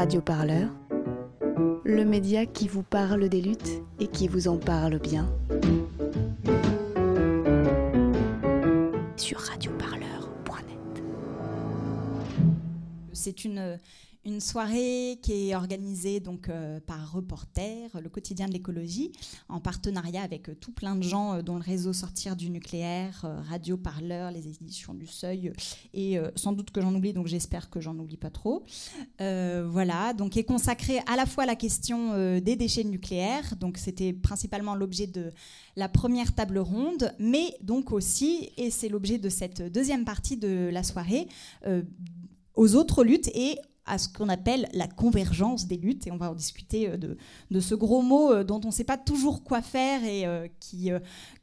Radio Parleur, le média qui vous parle des luttes et qui vous en parle bien. Sur radioparleur.net. C'est une une soirée qui est organisée donc euh, par Reporter, le quotidien de l'écologie, en partenariat avec euh, tout plein de gens euh, dont le réseau Sortir du nucléaire, Radio Parleur, les éditions du Seuil, et sans doute que j'en oublie, donc j'espère que j'en oublie pas trop. voilà, donc est consacré à la fois à la question des déchets nucléaires, donc c'était principalement l'objet de la première table ronde, mais donc aussi, et c'est l'objet de cette deuxième partie de la soirée, aux autres luttes et à ce qu'on appelle la convergence des luttes. Et on va en discuter euh, de, ce gros mot euh, dont on ne sait pas toujours quoi faire et euh, qui,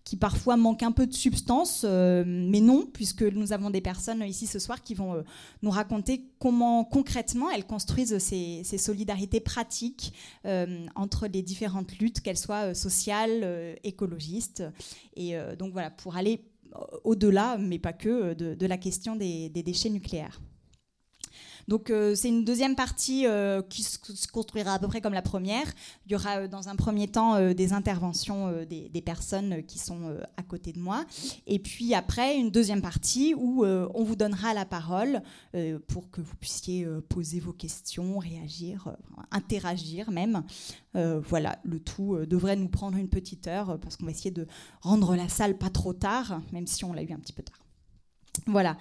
qui parfois manque un peu de substance, mais non, puisque nous avons des personnes ici ce soir qui vont nous raconter comment concrètement elles construisent ces, solidarités pratiques entre les différentes luttes, qu'elles soient sociales, écologistes. Et donc voilà, pour aller au-delà, mais pas que, de, la question des déchets nucléaires. Donc euh, c'est une deuxième partie euh, qui se construira à peu près comme la première. Il y aura euh, dans un premier temps des interventions des, personnes qui sont à côté de moi. Et puis après, une deuxième partie où on vous donnera la parole pour que vous puissiez poser vos questions, réagir, interagir même. voilà, le tout devrait nous prendre une petite heure parce qu'on va essayer de rendre la salle pas trop tard, même si on l'a eu un petit peu tard. Voilà.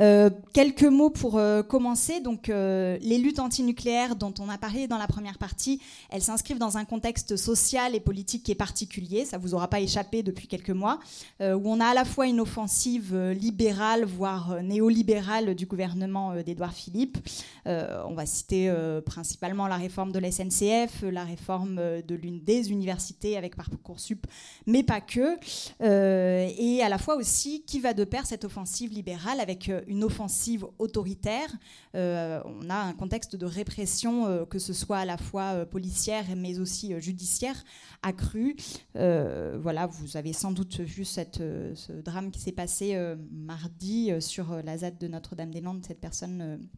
Euh, quelques mots pour euh, commencer. Donc, euh, les luttes antinucléaires dont on a parlé dans la première partie, elles s'inscrivent dans un contexte social et politique qui est particulier. Ça vous aura pas échappé depuis quelques mois, où on a à la fois une offensive libérale, voire néolibérale du gouvernement d'Édouard Philippe. on va citer principalement la réforme de la SNCF, la réforme de l'une des universités avec Parcoursup, mais pas que. et à la fois aussi qui va de pair cette offensive libérale avec euh, une offensive autoritaire. Euh, on a un contexte de répression, euh, que ce soit à la fois policière mais aussi judiciaire, accru. voilà, vous avez sans doute vu cette, ce drame qui s'est passé mardi sur la ZAD de Notre-Dame-des-Landes, cette personne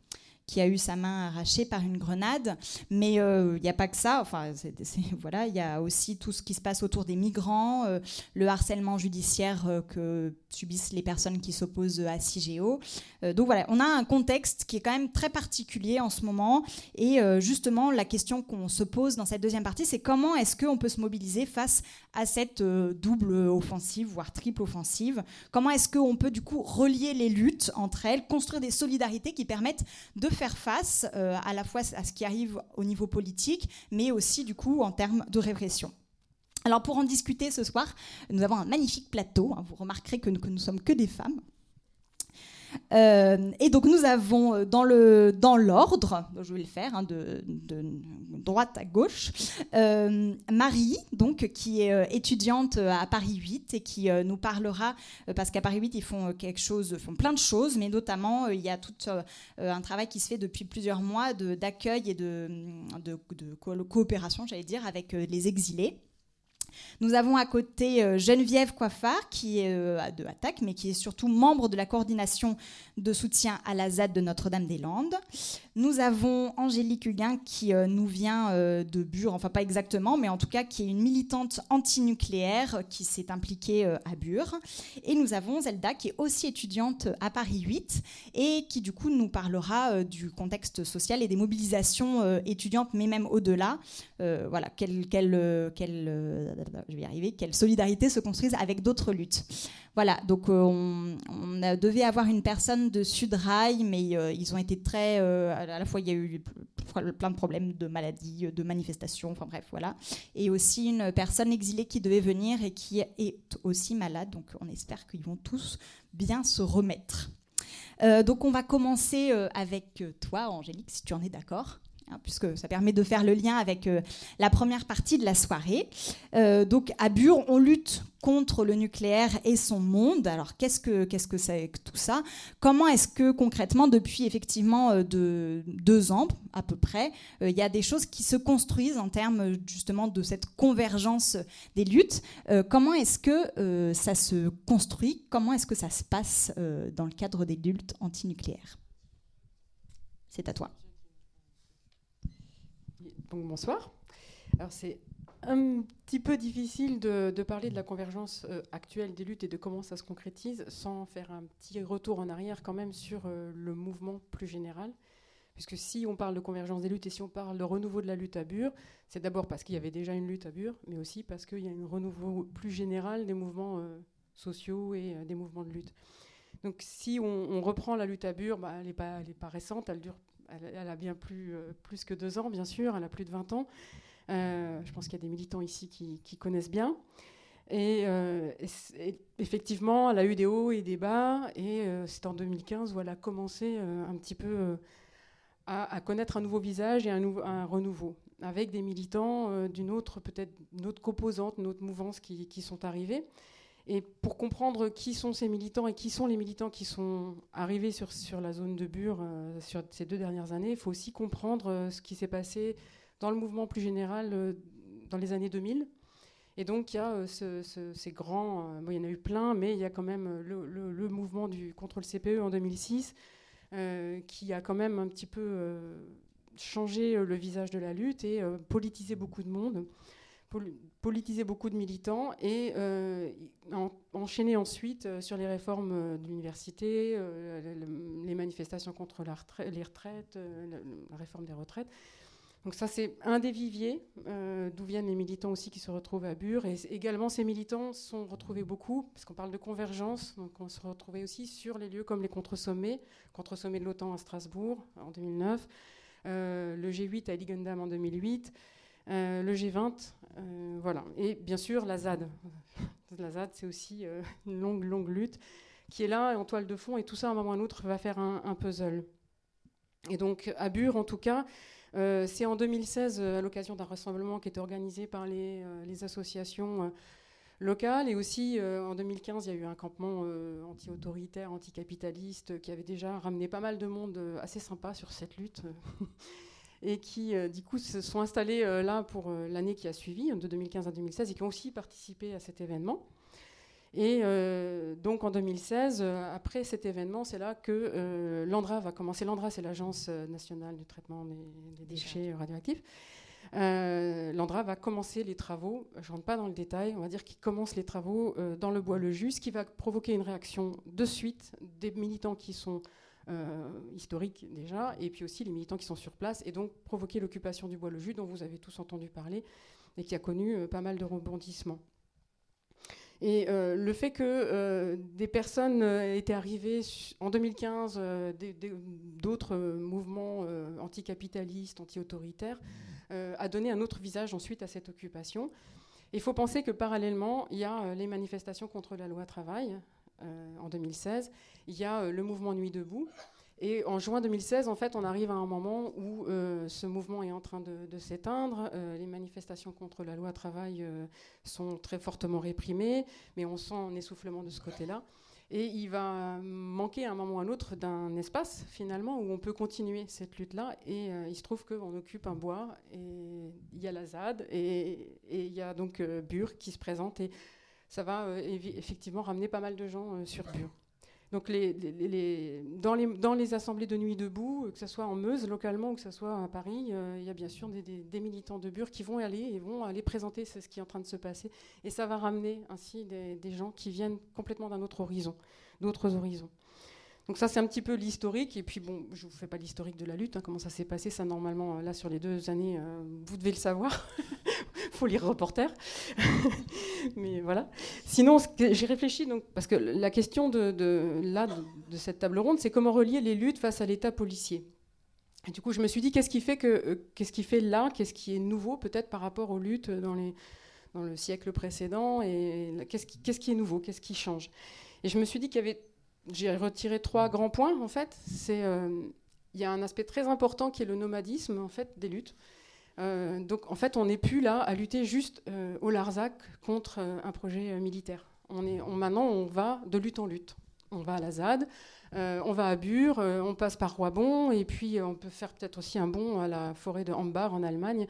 qui a eu sa main arrachée par une grenade. Mais il euh, n'y a pas que ça. Enfin, voilà, il y a aussi tout ce qui se passe autour des migrants, euh, le harcèlement judiciaire euh, que subissent les personnes qui s'opposent à CIGEO. donc voilà, on a un contexte qui est quand même très particulier en ce moment. Et justement, la question qu'on se pose dans cette deuxième partie, c'est comment est-ce qu'on peut se mobiliser face à cette double offensive, voire triple offensive? Comment est-ce qu'on peut du coup relier les luttes entre elles, construire des solidarités qui permettent de faire face euh, à la fois à ce qui arrive au niveau politique, mais aussi du coup en termes de répression. Alors pour en discuter ce soir, nous avons un magnifique plateau. Hein. vous remarquerez que, nous sommes que des femmes. Euh, et donc nous avons euh, dans le dans l'ordre, je vais le faire hein, de, droite à gauche, euh, Marie donc qui est étudiante à Paris 8 et qui nous parlera parce qu'à Paris 8 ils font quelque chose, font plein de choses, mais notamment il y a tout un travail qui se fait depuis plusieurs mois d'accueil et de, de, de coopération, j'allais dire, avec les exilés. Nous avons à côté euh, Geneviève Coiffard, qui est euh, de Attaque, mais qui est surtout membre de la coordination de soutien à la ZAD de Notre-Dame-des-Landes. Nous avons Angélique Huguin, qui euh, nous vient de Bure, enfin pas exactement, mais en tout cas qui est une militante antinucléaire qui s'est impliquée à Bure. Et nous avons Zelda, qui est aussi étudiante à Paris 8 et qui du coup nous parlera du contexte social et des mobilisations étudiantes, mais même au-delà. voilà, quelle, solidarité se construise avec d'autres luttes. Voilà, donc euh, on, devait avoir une personne de Sudrail, mais euh, ils ont été très. Euh, à la fois, il y a eu plein de problèmes de maladies, de manifestations, enfin bref, voilà. Et aussi une personne exilée qui devait venir et qui est aussi malade, donc on espère qu'ils vont tous bien se remettre. donc on va commencer avec toi, Angélique, si tu en es d'accord. Hein, puisque ça permet de faire le lien avec euh, la première partie de la soirée. Euh, donc à Bure, on lutte contre le nucléaire et son monde. Alors qu'est-ce que qu'est-ce que c'est que tout ça? Comment est-ce que concrètement, depuis effectivement euh, de deux ans à peu près, il y a des choses qui se construisent en termes justement de cette convergence des luttes? Comment est-ce que ça se construit? Comment est-ce que ça se passe dans le cadre des luttes antinucléaires? C'est à toi. Bonsoir. Alors c'est un petit peu difficile de, parler de la convergence euh, actuelle des luttes et de comment ça se concrétise sans faire un petit retour en arrière quand même sur euh, le mouvement plus général. Puisque si on parle de convergence des luttes et si on parle de renouveau de la lutte à Bure, c'est d'abord parce qu'il y avait déjà une lutte à Bure, mais aussi parce qu'il y a un renouveau plus général des mouvements euh, sociaux et des mouvements de lutte. Donc si on, reprend la lutte à Bure, bah, elle n'est pas, pas, récente, elle, dure, elle, a bien plus, plus que deux ans, bien sûr, elle a plus de 20 ans. Euh, je pense qu'il y a des militants ici qui, connaissent bien. Euh, et, effectivement, elle a eu des hauts et des bas, et euh, c'est en 2015 où elle a commencé un petit peu à, connaître un nouveau visage et un, renouveau, avec des militants d'une autre, peut-être autre composante, une autre mouvance qui, sont arrivés. Et pour comprendre qui sont ces militants et qui sont les militants qui sont arrivés sur, sur la zone de Bure sur ces deux dernières années, il faut aussi comprendre ce qui s'est passé dans le mouvement plus général euh, dans les années 2000. Et donc il y a euh, ces grands, euh, il y en a eu plein, mais il y a quand même le, mouvement du contrôle CPE en 2006 qui a quand même un petit peu changé le visage de la lutte et politisé beaucoup de monde, politisé beaucoup de militants et enchaîné ensuite sur les réformes de l'université, les manifestations contre les retraites, la réforme des retraites. Donc ça, c'est un des viviers euh, d'où viennent les militants aussi qui se retrouvent à Bure. Et également, ces militants sont retrouvés beaucoup, parce qu'on parle de convergence, donc on se retrouvait aussi sur les lieux comme les contre-sommets, contre-sommet de l'OTAN à Strasbourg en 2009, euh, le G8 à Liggendam en 2008, euh, le G20, voilà. Et bien sûr, la ZAD. la ZAD, c'est aussi une longue, longue lutte qui est là en toile de fond, et tout ça, à un moment ou à un autre, va faire un, puzzle. Et donc, à Bure, en tout cas, euh, c'est en 2016, euh, à l'occasion d'un rassemblement qui était organisé par les, euh, associations locales. Et aussi, en 2015, il y a eu un campement anti-autoritaire, anticapitaliste, qui avait déjà ramené pas mal de monde assez sympa sur cette lutte. et qui, du coup, se sont installés là pour l'année qui a suivi, de 2015 à 2016, et qui ont aussi participé à cet événement. Et euh, donc en 2016, euh, après cet événement, c'est là que euh, l'ANDRA va commencer. L'ANDRA, c'est l'Agence nationale du traitement des, déchets radioactifs. L'ANDRA va commencer les travaux, je ne rentre pas dans le détail, on va dire qu'il commence les travaux dans le bois le jus, ce qui va provoquer une réaction de suite des militants qui sont historiques déjà, et puis aussi les militants qui sont sur place, et donc provoquer l'occupation du bois le jus dont vous avez tous entendu parler, et qui a connu pas mal de rebondissements. Et euh, le fait que euh, des personnes euh, étaient arrivées en 2015, d'autres mouvements anticapitalistes, anti-autoritaires, a donné un autre visage ensuite à cette occupation. Il faut penser que parallèlement, il y a les manifestations contre la loi travail en 2016, il y a le mouvement Nuit debout, et en juin 2016, en fait, on arrive à un moment où euh, ce mouvement est en train de, s'éteindre. Euh, les manifestations contre la loi travail euh, sont très fortement réprimées, mais on sent un essoufflement de ce côté-là. Et il va manquer à un moment ou à un autre d'un espace, finalement, où on peut continuer cette lutte-là. Et il se trouve qu'on occupe un bois, et il y a la ZAD, et il y a donc Bure qui se présente. Ça va effectivement ramener pas mal de gens sur Bure. Donc dans, les, assemblées de nuit debout, que ce soit en Meuse localement ou que ce soit à Paris, euh, il y a bien sûr des, militants de Bure qui vont aller et vont aller présenter ce qui est en train de se passer. Et ça va ramener ainsi des, des gens qui viennent complètement d'un autre horizon, d'autres horizons. Donc ça, c'est un petit peu l'historique. Et puis, bon, je ne vous fais pas l'historique de la lutte, hein, comment ça s'est passé. Ça, normalement, là, sur les deux années, euh, vous devez le savoir. Il faut lire Reporter. Mais voilà. Sinon, j'ai réfléchi, donc, parce que la question de, là, de, cette table ronde, c'est comment relier les luttes face à l'État policier. Et du coup, je me suis dit, qu'est-ce qui fait, que, euh, qu'est-ce qui fait là Qu'est-ce qui est nouveau, peut-être, par rapport aux luttes dans, les, dans le siècle précédent Et qu'est-ce qui, qu'est-ce qui est nouveau Qu'est-ce qui change? Et je me suis dit qu'il y avait j'ai retiré trois grands points en fait. C'est euh, il y a un aspect très important qui est le nomadisme en fait des luttes. Euh, donc en fait, on n'est plus là à lutter juste euh, au Larzac contre un projet militaire. On est, maintenant, on va de lutte en lutte. On va à la ZAD, on va à Bure, euh, on passe par Roibon, et puis euh, on peut faire peut-être aussi un bond à la forêt de Hambar en Allemagne.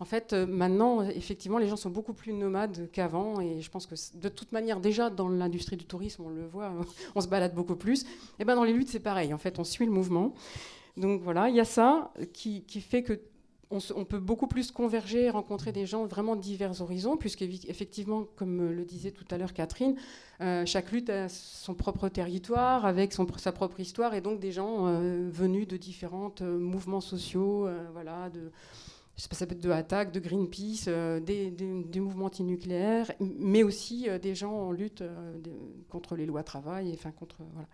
En fait, maintenant, effectivement, les gens sont beaucoup plus nomades qu'avant, et je pense que de toute manière, déjà dans l'industrie du tourisme, on le voit, on se balade beaucoup plus. Et ben dans les luttes, c'est pareil. En fait, on suit le mouvement. Donc voilà, il y a ça qui, fait que on, peut beaucoup plus converger, rencontrer des gens vraiment divers horizons, puisqu'effectivement, comme le disait tout à l'heure Catherine, euh, chaque lutte a son propre territoire, avec son, sa propre histoire, et donc des gens euh, venus de différents euh, mouvements sociaux, voilà, de, sais pas, ça peut être de attaque, de Greenpeace, des, des, mouvements antinucléaires, mais aussi des gens en lutte contre les lois travail, enfin contre voilà.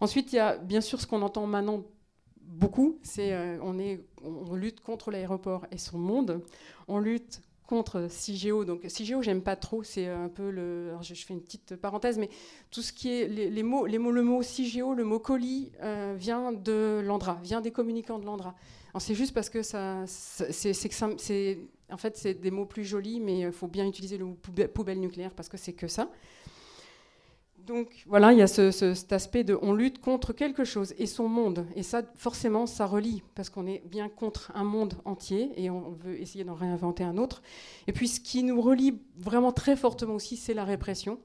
Ensuite, il y a bien sûr ce qu'on entend maintenant beaucoup, c'est euh, on, lutte contre l'aéroport et son monde, on lutte contre CIGEO. Donc CIGEO, j'aime pas trop, c'est un peu le... je, fais une petite parenthèse, mais tout ce qui est... Les, mots, les mots, le mot CIGEO, le mot colis euh, vient de l'Andra, vient des communicants de l'Andra. C'est juste parce que ça... C'est en fait, c'est des mots plus jolis, mais il faut bien utiliser le mot poubelle nucléaire parce que c'est que ça. Donc voilà, il y a cet aspect de on lutte contre quelque chose et son monde. Et ça, forcément, ça relie, parce qu'on est bien contre un monde entier et on veut essayer d'en réinventer un autre. Et puis ce qui nous relie vraiment très fortement aussi, c'est la répression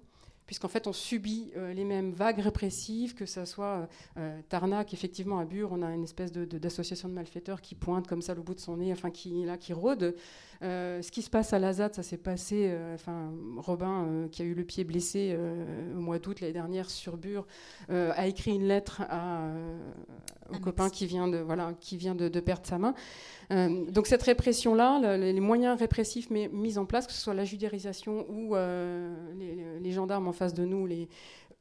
puisqu'en fait on subit euh, les mêmes vagues répressives, que ce soit euh, euh, Tarnac, effectivement à Bure, on a une espèce d'association de, malfaiteurs qui pointe comme ça le bout de son nez, enfin qui là, qui rôde. Ce qui se passe à Lazat, ça s'est passé, enfin Robin, qui a eu le pied blessé au mois d'août l'année dernière sur Bure, a écrit une lettre à, au copain qui vient de, voilà, qui vient de, perdre sa main. Euh, donc cette répression-là, les moyens répressifs mis en place, que ce soit la judiciarisation ou euh, les, gendarmes en face de nous, les,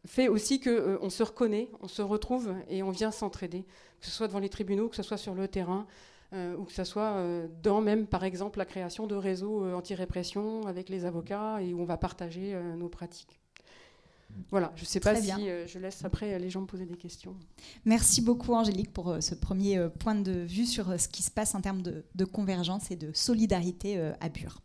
fait aussi qu'on euh, on se reconnaît, on se retrouve et on vient s'entraider, que ce soit devant les tribunaux, que ce soit sur le terrain, ou que ce soit dans même, par exemple, la création de réseaux anti-répression avec les avocats et où on va partager nos pratiques. Voilà, je ne sais pas si euh, je laisse après les gens me poser des questions. Merci beaucoup Angélique pour euh, ce premier euh, point de vue sur ce qui se passe en termes de, de convergence et de solidarité à Bure.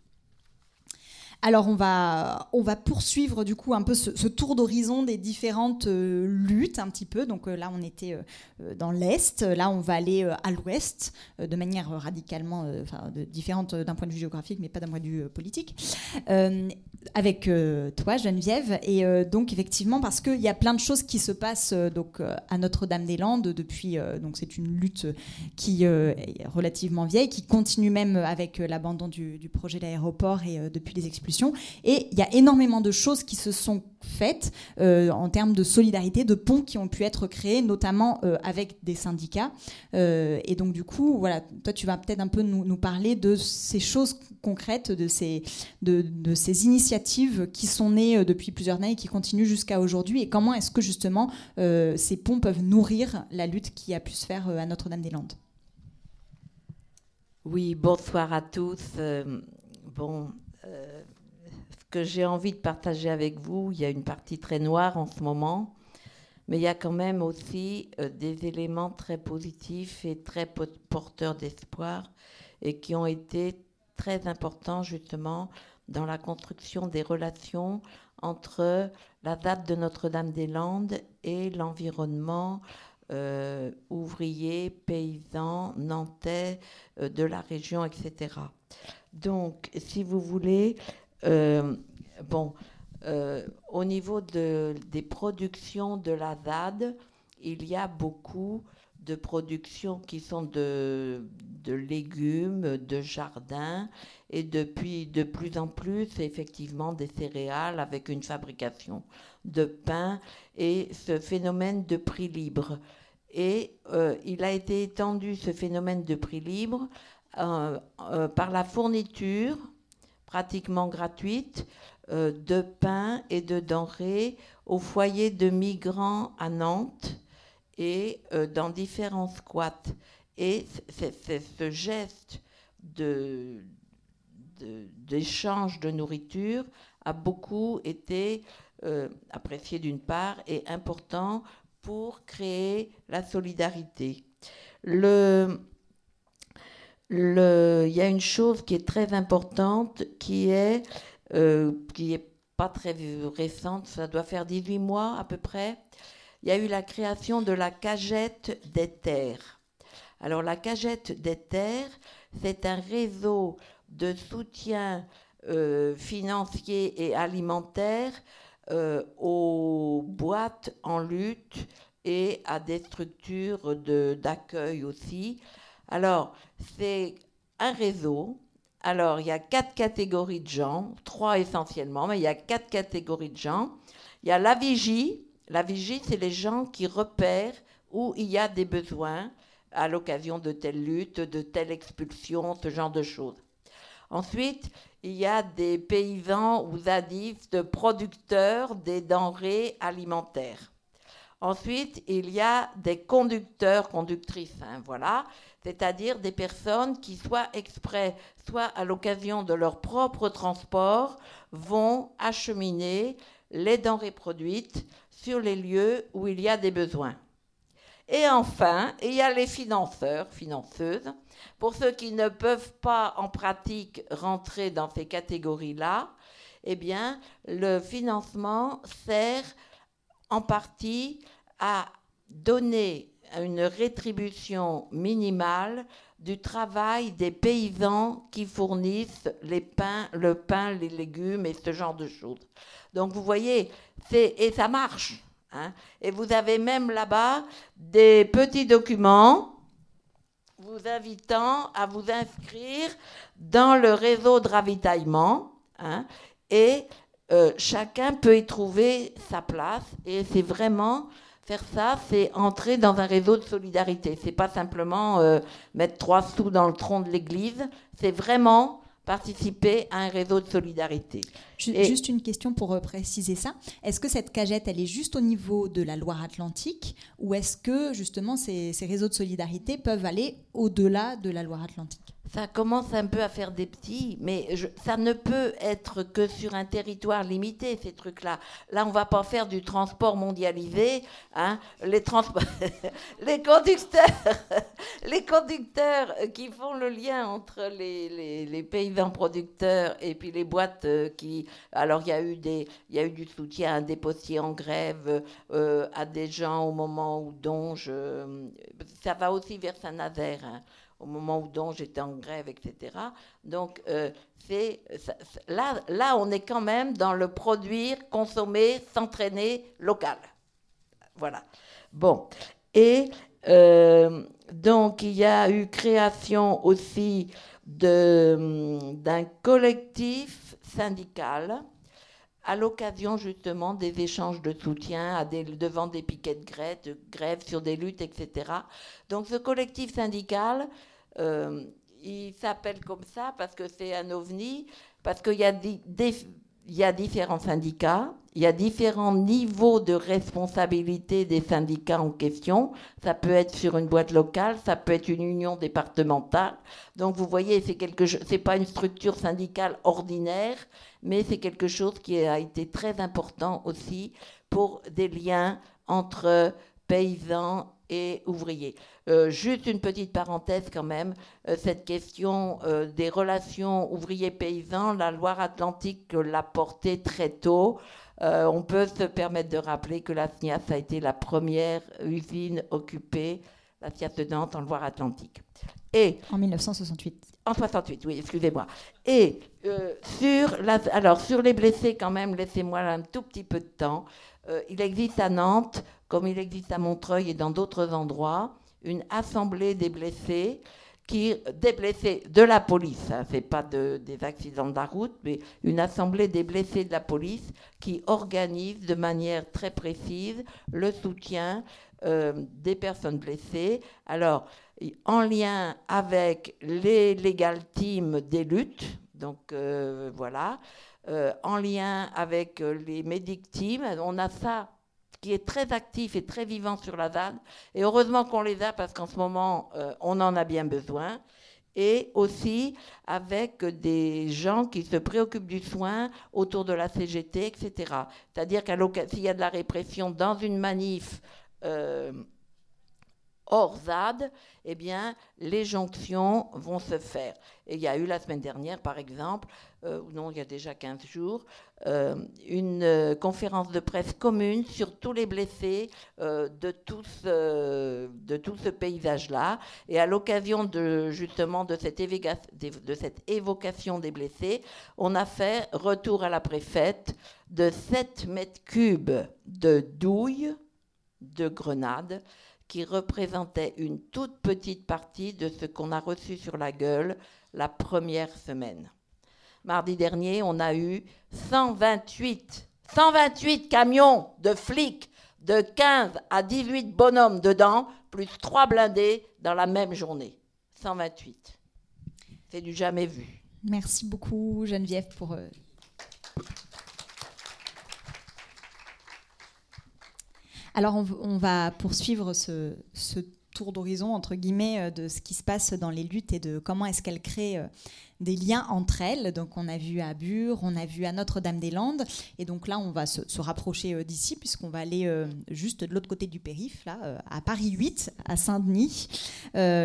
Alors on va, on va poursuivre du coup un peu ce, tour d'horizon des différentes euh, luttes un petit peu. Donc euh, là on était euh, dans l'Est, là on va aller à l'Ouest de manière radicalement différente d'un point de vue géographique mais pas d'un point de vue politique. avec toi Geneviève et donc effectivement parce qu'il y a plein de choses qui se passent donc à Notre-Dame-des-Landes depuis donc c'est une lutte qui est relativement vieille qui continue même avec l'abandon du, du, projet d'aéroport et depuis les et il y a énormément de choses qui se sont faites euh, en termes de solidarité, de ponts qui ont pu être créés, notamment euh, avec des syndicats. Euh, et donc, du coup, voilà, toi, tu vas peut-être un peu nous, parler de ces choses concrètes, de ces, de ces initiatives qui sont nées depuis plusieurs années et qui continuent jusqu'à aujourd'hui. Et comment est-ce que, justement, ces ponts peuvent nourrir la lutte qui a pu se faire à Notre-Dame-des-Landes? Oui, bonsoir à tous. bon, que j'ai envie de partager avec vous. Il y a une partie très noire en ce moment, mais il y a quand même aussi euh, des éléments très positifs et très porteurs d'espoir et qui ont été très importants justement dans la construction des relations entre la date de Notre-Dame-des-Landes et l'environnement euh, ouvrier, paysan, nantais euh, de la région, etc. Donc, si vous voulez, euh, bon, au niveau de, des productions de la ZAD, il y a beaucoup de productions qui sont de, de légumes, de jardins, et depuis de plus en plus, effectivement, des céréales avec une fabrication de pain et ce phénomène de prix libre. Et euh, il a été étendu, ce phénomène de prix libre, par la fourniture pratiquement gratuite euh, de pain et de denrées au foyer de migrants à Nantes et euh, dans différents squats. Et c'est ce geste d'échange de, nourriture a beaucoup été euh, apprécié d'une part et important pour créer la solidarité. Il y a une chose qui est très importante qui est, euh, qui est pas très récente, ça doit faire 18 mois à peu près. Il y a eu la création de la cagette des terres. Alors la cagette des terres, c'est un réseau de soutien euh, financier et alimentaire aux boîtes en lutte et à des structures d'accueil aussi alors, c'est un réseau. Alors, il y a quatre catégories de gens, trois essentiellement, mais il y a quatre catégories de gens. Il y a la vigie. La vigie, c'est les gens qui repèrent où il y a des besoins à l'occasion de telle lutte, de telle expulsion, ce genre de choses. Ensuite, il y a des paysans ou zadistes producteurs des denrées alimentaires. Ensuite, il y a des conducteurs, conductrices, hein, voilà, c'est-à-dire des personnes qui, soit exprès, soit à l'occasion de leur propre transport, vont acheminer les denrées produites sur les lieux où il y a des besoins. Et enfin, il y a les financeurs, financeuses. Pour ceux qui ne peuvent pas en pratique rentrer dans ces catégories-là, eh bien, le financement sert en partie à donner une rétribution minimale du travail des paysans qui fournissent les pains, le pain, les légumes et ce genre de choses. Donc vous voyez, et ça marche. Hein. Et vous avez même là-bas des petits documents vous invitant à vous inscrire dans le réseau de ravitaillement. Hein, et euh, chacun peut y trouver sa place. Et c'est vraiment faire ça, c'est entrer dans un réseau de solidarité. C'est pas simplement euh, mettre trois sous dans le tronc de l'église. C'est vraiment participer à un réseau de solidarité. Juste une question pour euh, préciser ça. Est-ce que cette cagette, elle est juste au niveau de la Loire-Atlantique ou est-ce que justement ces, ces réseaux de solidarité peuvent aller au-delà de la Loire-Atlantique? Ça commence un peu à faire des petits, mais ça ne peut être que sur un territoire limité, ces trucs-là. Là, on va pas faire du transport mondialisé. Hein. Les, les, conducteurs, les conducteurs qui font le lien entre les, les, paysans producteurs et puis les boîtes euh, qui... Alors, il y, a eu y a eu du soutien à des postiers en grève, euh, à des gens au moment où Donge... Euh, ça va aussi vers Saint-Nazaire. Hein au moment où donc j'étais en grève, etc. Donc, euh, c'est, là, là, on est quand même dans le produire, consommer, s'entraîner local. Voilà. Bon. Et euh, donc, il y a eu création aussi d'un collectif syndical à l'occasion justement des échanges de soutien à des, devant des piquets de grève, de grève sur des luttes, etc. Donc ce collectif syndical, euh, il s'appelle comme ça parce que c'est un ovni, parce qu'il y a des, il y a différents syndicats, il y a différents niveaux de responsabilité des syndicats en question. Ça peut être sur une boîte locale, ça peut être une union départementale. Donc vous voyez, c'est quelque c'est pas une structure syndicale ordinaire, mais c'est quelque chose qui a été très important aussi pour des liens entre paysans et ouvriers. Euh, juste une petite parenthèse quand même, euh, cette question euh, des relations ouvriers-paysans, la Loire-Atlantique l'a portée très tôt. on peut se permettre de rappeler que la SNIAS a été la première usine occupée, la SNIAS de Nantes, en Loire-Atlantique. Et en 1968. En 68, oui, excusez-moi. Et sur, la, alors, sur les blessés, quand même, laissez-moi un tout petit peu de temps. il existe à Nantes, comme il existe à Montreuil et dans d'autres endroits, une assemblée des blessés qui, des blessés de la police, hein, c'est pas de, des accidents de la route, mais une assemblée des blessés de la police qui organise de manière très précise le soutien euh, des personnes blessées. Alors, en lien avec les legal teams des luttes, donc euh, voilà, euh, en lien avec les medic teams, on a ça qui est très actif et très vivant sur la ZAD. Et heureusement qu'on les a parce qu'en ce moment, euh, on en a bien besoin. Et aussi avec des gens qui se préoccupent du soin autour de la CGT, etc. C'est-à-dire qu'il y a de la répression dans une manif euh, hors ZAD, eh bien, les jonctions vont se faire. Et il y a eu la semaine dernière, par exemple, euh, non, il y a déjà 15 jours, euh, une euh, conférence de presse commune sur tous les blessés de, tout ce, de tout ce paysage-là. Et à l'occasion de, justement de cette, de cette évocation des blessés, on a fait retour à la préfète de 7 mètres cubes de douille, de grenades, qui représentait une toute petite partie de ce qu'on a reçu sur la gueule la première semaine. Mardi dernier, on a eu 128, 128 camions de flics de 15 à 18 bonhommes dedans, plus 3 blindés dans la même journée. 128. C'est du jamais vu. Merci beaucoup Geneviève pour... Euh, Alors on, va poursuivre ce, ce tour d'horizon, entre guillemets, euh, de ce qui se passe dans les luttes et de comment est-ce qu'elles créent euh, des liens entre elles. Donc on a vu à Bure, on a vu à Notre-Dame-des-Landes, et donc là on va se, rapprocher euh, d'ici puisqu'on va aller euh, juste de l'autre côté du périph, là, euh, à Paris 8, à Saint-Denis,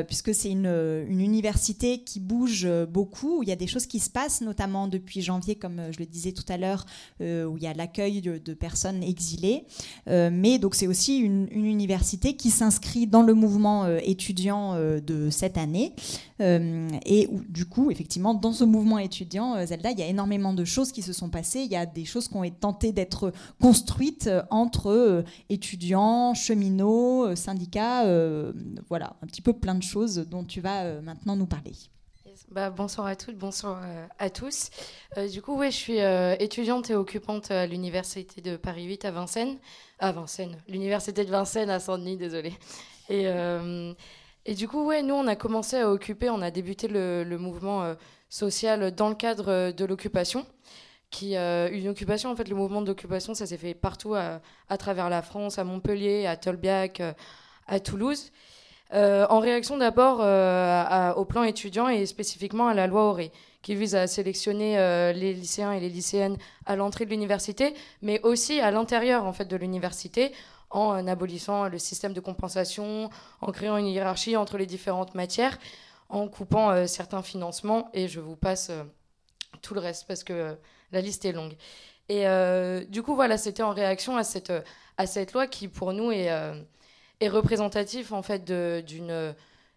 puisque c'est une, université qui bouge beaucoup, où il y a des choses qui se passent, notamment depuis janvier, comme je le disais tout à l'heure, où il y a l'accueil de, personnes exilées. mais donc c'est aussi une, université qui s'inscrit dans le mouvement étudiant de cette année, et du coup, effectivement, dans ce mouvement étudiant, euh, Zelda, il y a énormément de choses qui se sont passées. Il y a des choses qui ont été tentées d'être construites euh, entre euh, étudiants, cheminots, syndicats. voilà, un petit peu plein de choses dont tu vas maintenant nous parler. Bah, bonsoir à toutes, bonsoir à tous. du coup, ouais, je suis étudiante et occupante à l'université de Paris 8 à Vincennes. À Vincennes, l'université de Vincennes à Saint-Denis, désolé. Et, et du coup, ouais, nous, on a commencé à occuper, on a débuté le, mouvement euh, social dans le cadre euh, de l'occupation. Qui, euh, une occupation, en fait, le mouvement d'occupation, ça s'est fait partout à, travers la France, à Montpellier, à Tolbiac, à Toulouse. en réaction d'abord au plan étudiant et spécifiquement à la loi Auré, qui vise à sélectionner les lycéens et les lycéennes à l'entrée de l'université, mais aussi à l'intérieur en fait de l'université, en abolissant le système de compensation, en créant une hiérarchie entre les différentes matières, en coupant euh, certains financements, et je vous passe euh, tout le reste parce que euh, la liste est longue. Et du coup, voilà, c'était en réaction à cette, à cette loi qui, pour nous, est, est représentatif en fait d'une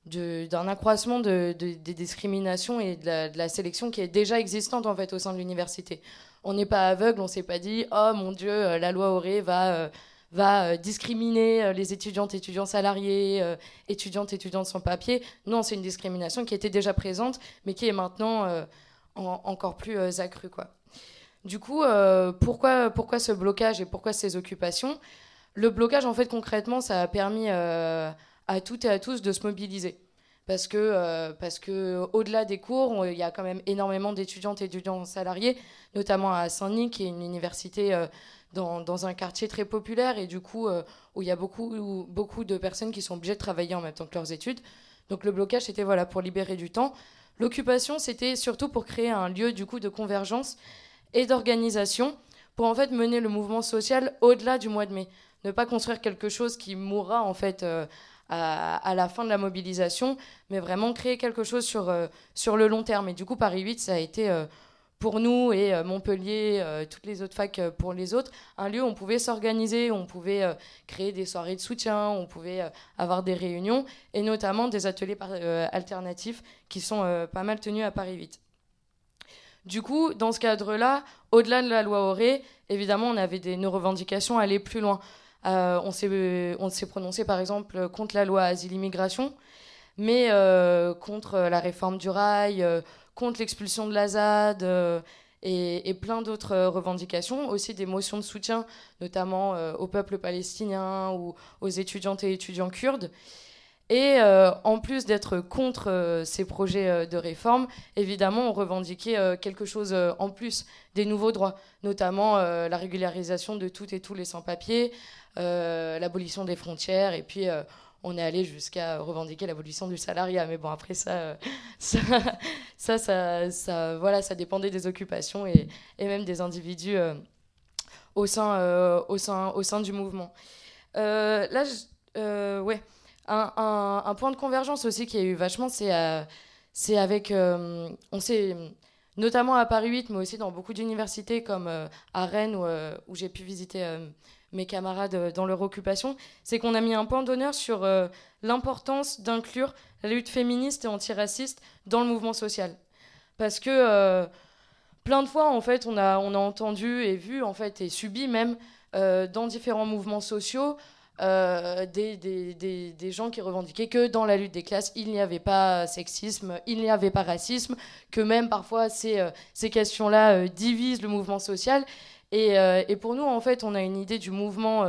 d'un accroissement de, des discriminations et de la, sélection qui est déjà existante en fait au sein de l'université. On n'est pas aveugle, on s'est pas dit oh mon Dieu, la loi Auré va va euh, discriminer euh, les étudiantes, étudiants salariés, euh, étudiantes, étudiantes sans papier. Non, c'est une discrimination qui était déjà présente, mais qui est maintenant encore plus accrue. Quoi. Du coup, pourquoi, pourquoi ce blocage et pourquoi ces occupations? Le blocage, en fait, concrètement, ça a permis à toutes et à tous de se mobiliser parce que, au-delà des cours, il y a quand même énormément d'étudiantes et étudiants salariés, notamment à Saint-Denis, qui est une université dans, un quartier très populaire et du coup euh, où il y a beaucoup, beaucoup de personnes qui sont obligées de travailler en même temps que leurs études. Donc le blocage, c'était voilà, pour libérer du temps. L'occupation, c'était surtout pour créer un lieu du coup de convergence et d'organisation pour en fait mener le mouvement social au-delà du mois de mai. Ne pas construire quelque chose qui mourra en fait euh, à, la fin de la mobilisation, mais vraiment créer quelque chose sur, euh, sur le long terme. Et du coup, Paris 8, ça a été pour nous et euh, Montpellier, euh, toutes les autres facs euh, pour les autres, un lieu où on pouvait s'organiser, on pouvait créer des soirées de soutien, on pouvait avoir des réunions et notamment des ateliers alternatifs qui sont pas mal tenus à Paris 8. Du coup, dans ce cadre-là, au-delà de la loi Auré, évidemment, on avait des, nos revendications à aller plus loin. on s'est prononcé, par exemple, contre la loi Asile-Immigration, mais contre la réforme du rail, contre l'expulsion de l'Azad euh, et, plein d'autres euh, revendications, aussi des motions de soutien, notamment euh, au peuple palestinien ou aux étudiantes et étudiants kurdes. Et en plus d'être contre ces projets de réforme, évidemment, on revendiquait quelque chose en plus, des nouveaux droits, notamment la régularisation de toutes et tous les sans-papiers, l'abolition des frontières, et puis on est allé jusqu'à revendiquer l'abolition du salariat. Mais bon, après ça, euh, ça, ça, ça, voilà, ça dépendait des occupations et, même des individus euh, au, sein, euh, au, sein, au sein du mouvement. là, ouais, un, point de convergence aussi qui a eu vachement, c'est avec, on sait, notamment à Paris 8, mais aussi dans beaucoup d'universités comme à Rennes où j'ai pu visiter mes camarades euh, dans leur occupation, c'est qu'on a mis un point d'honneur sur euh, l'importance d'inclure la lutte féministe et antiraciste dans le mouvement social. Parce que euh, plein de fois, en fait, on a, on a entendu et vu, en fait, et subi même dans différents mouvements sociaux des, des, des, des, gens qui revendiquaient que dans la lutte des classes, il n'y avait pas sexisme, il n'y avait pas racisme, que même parfois ces, ces questions-là divisent le mouvement social. Et, et, pour nous, en fait, on a une idée du mouvement,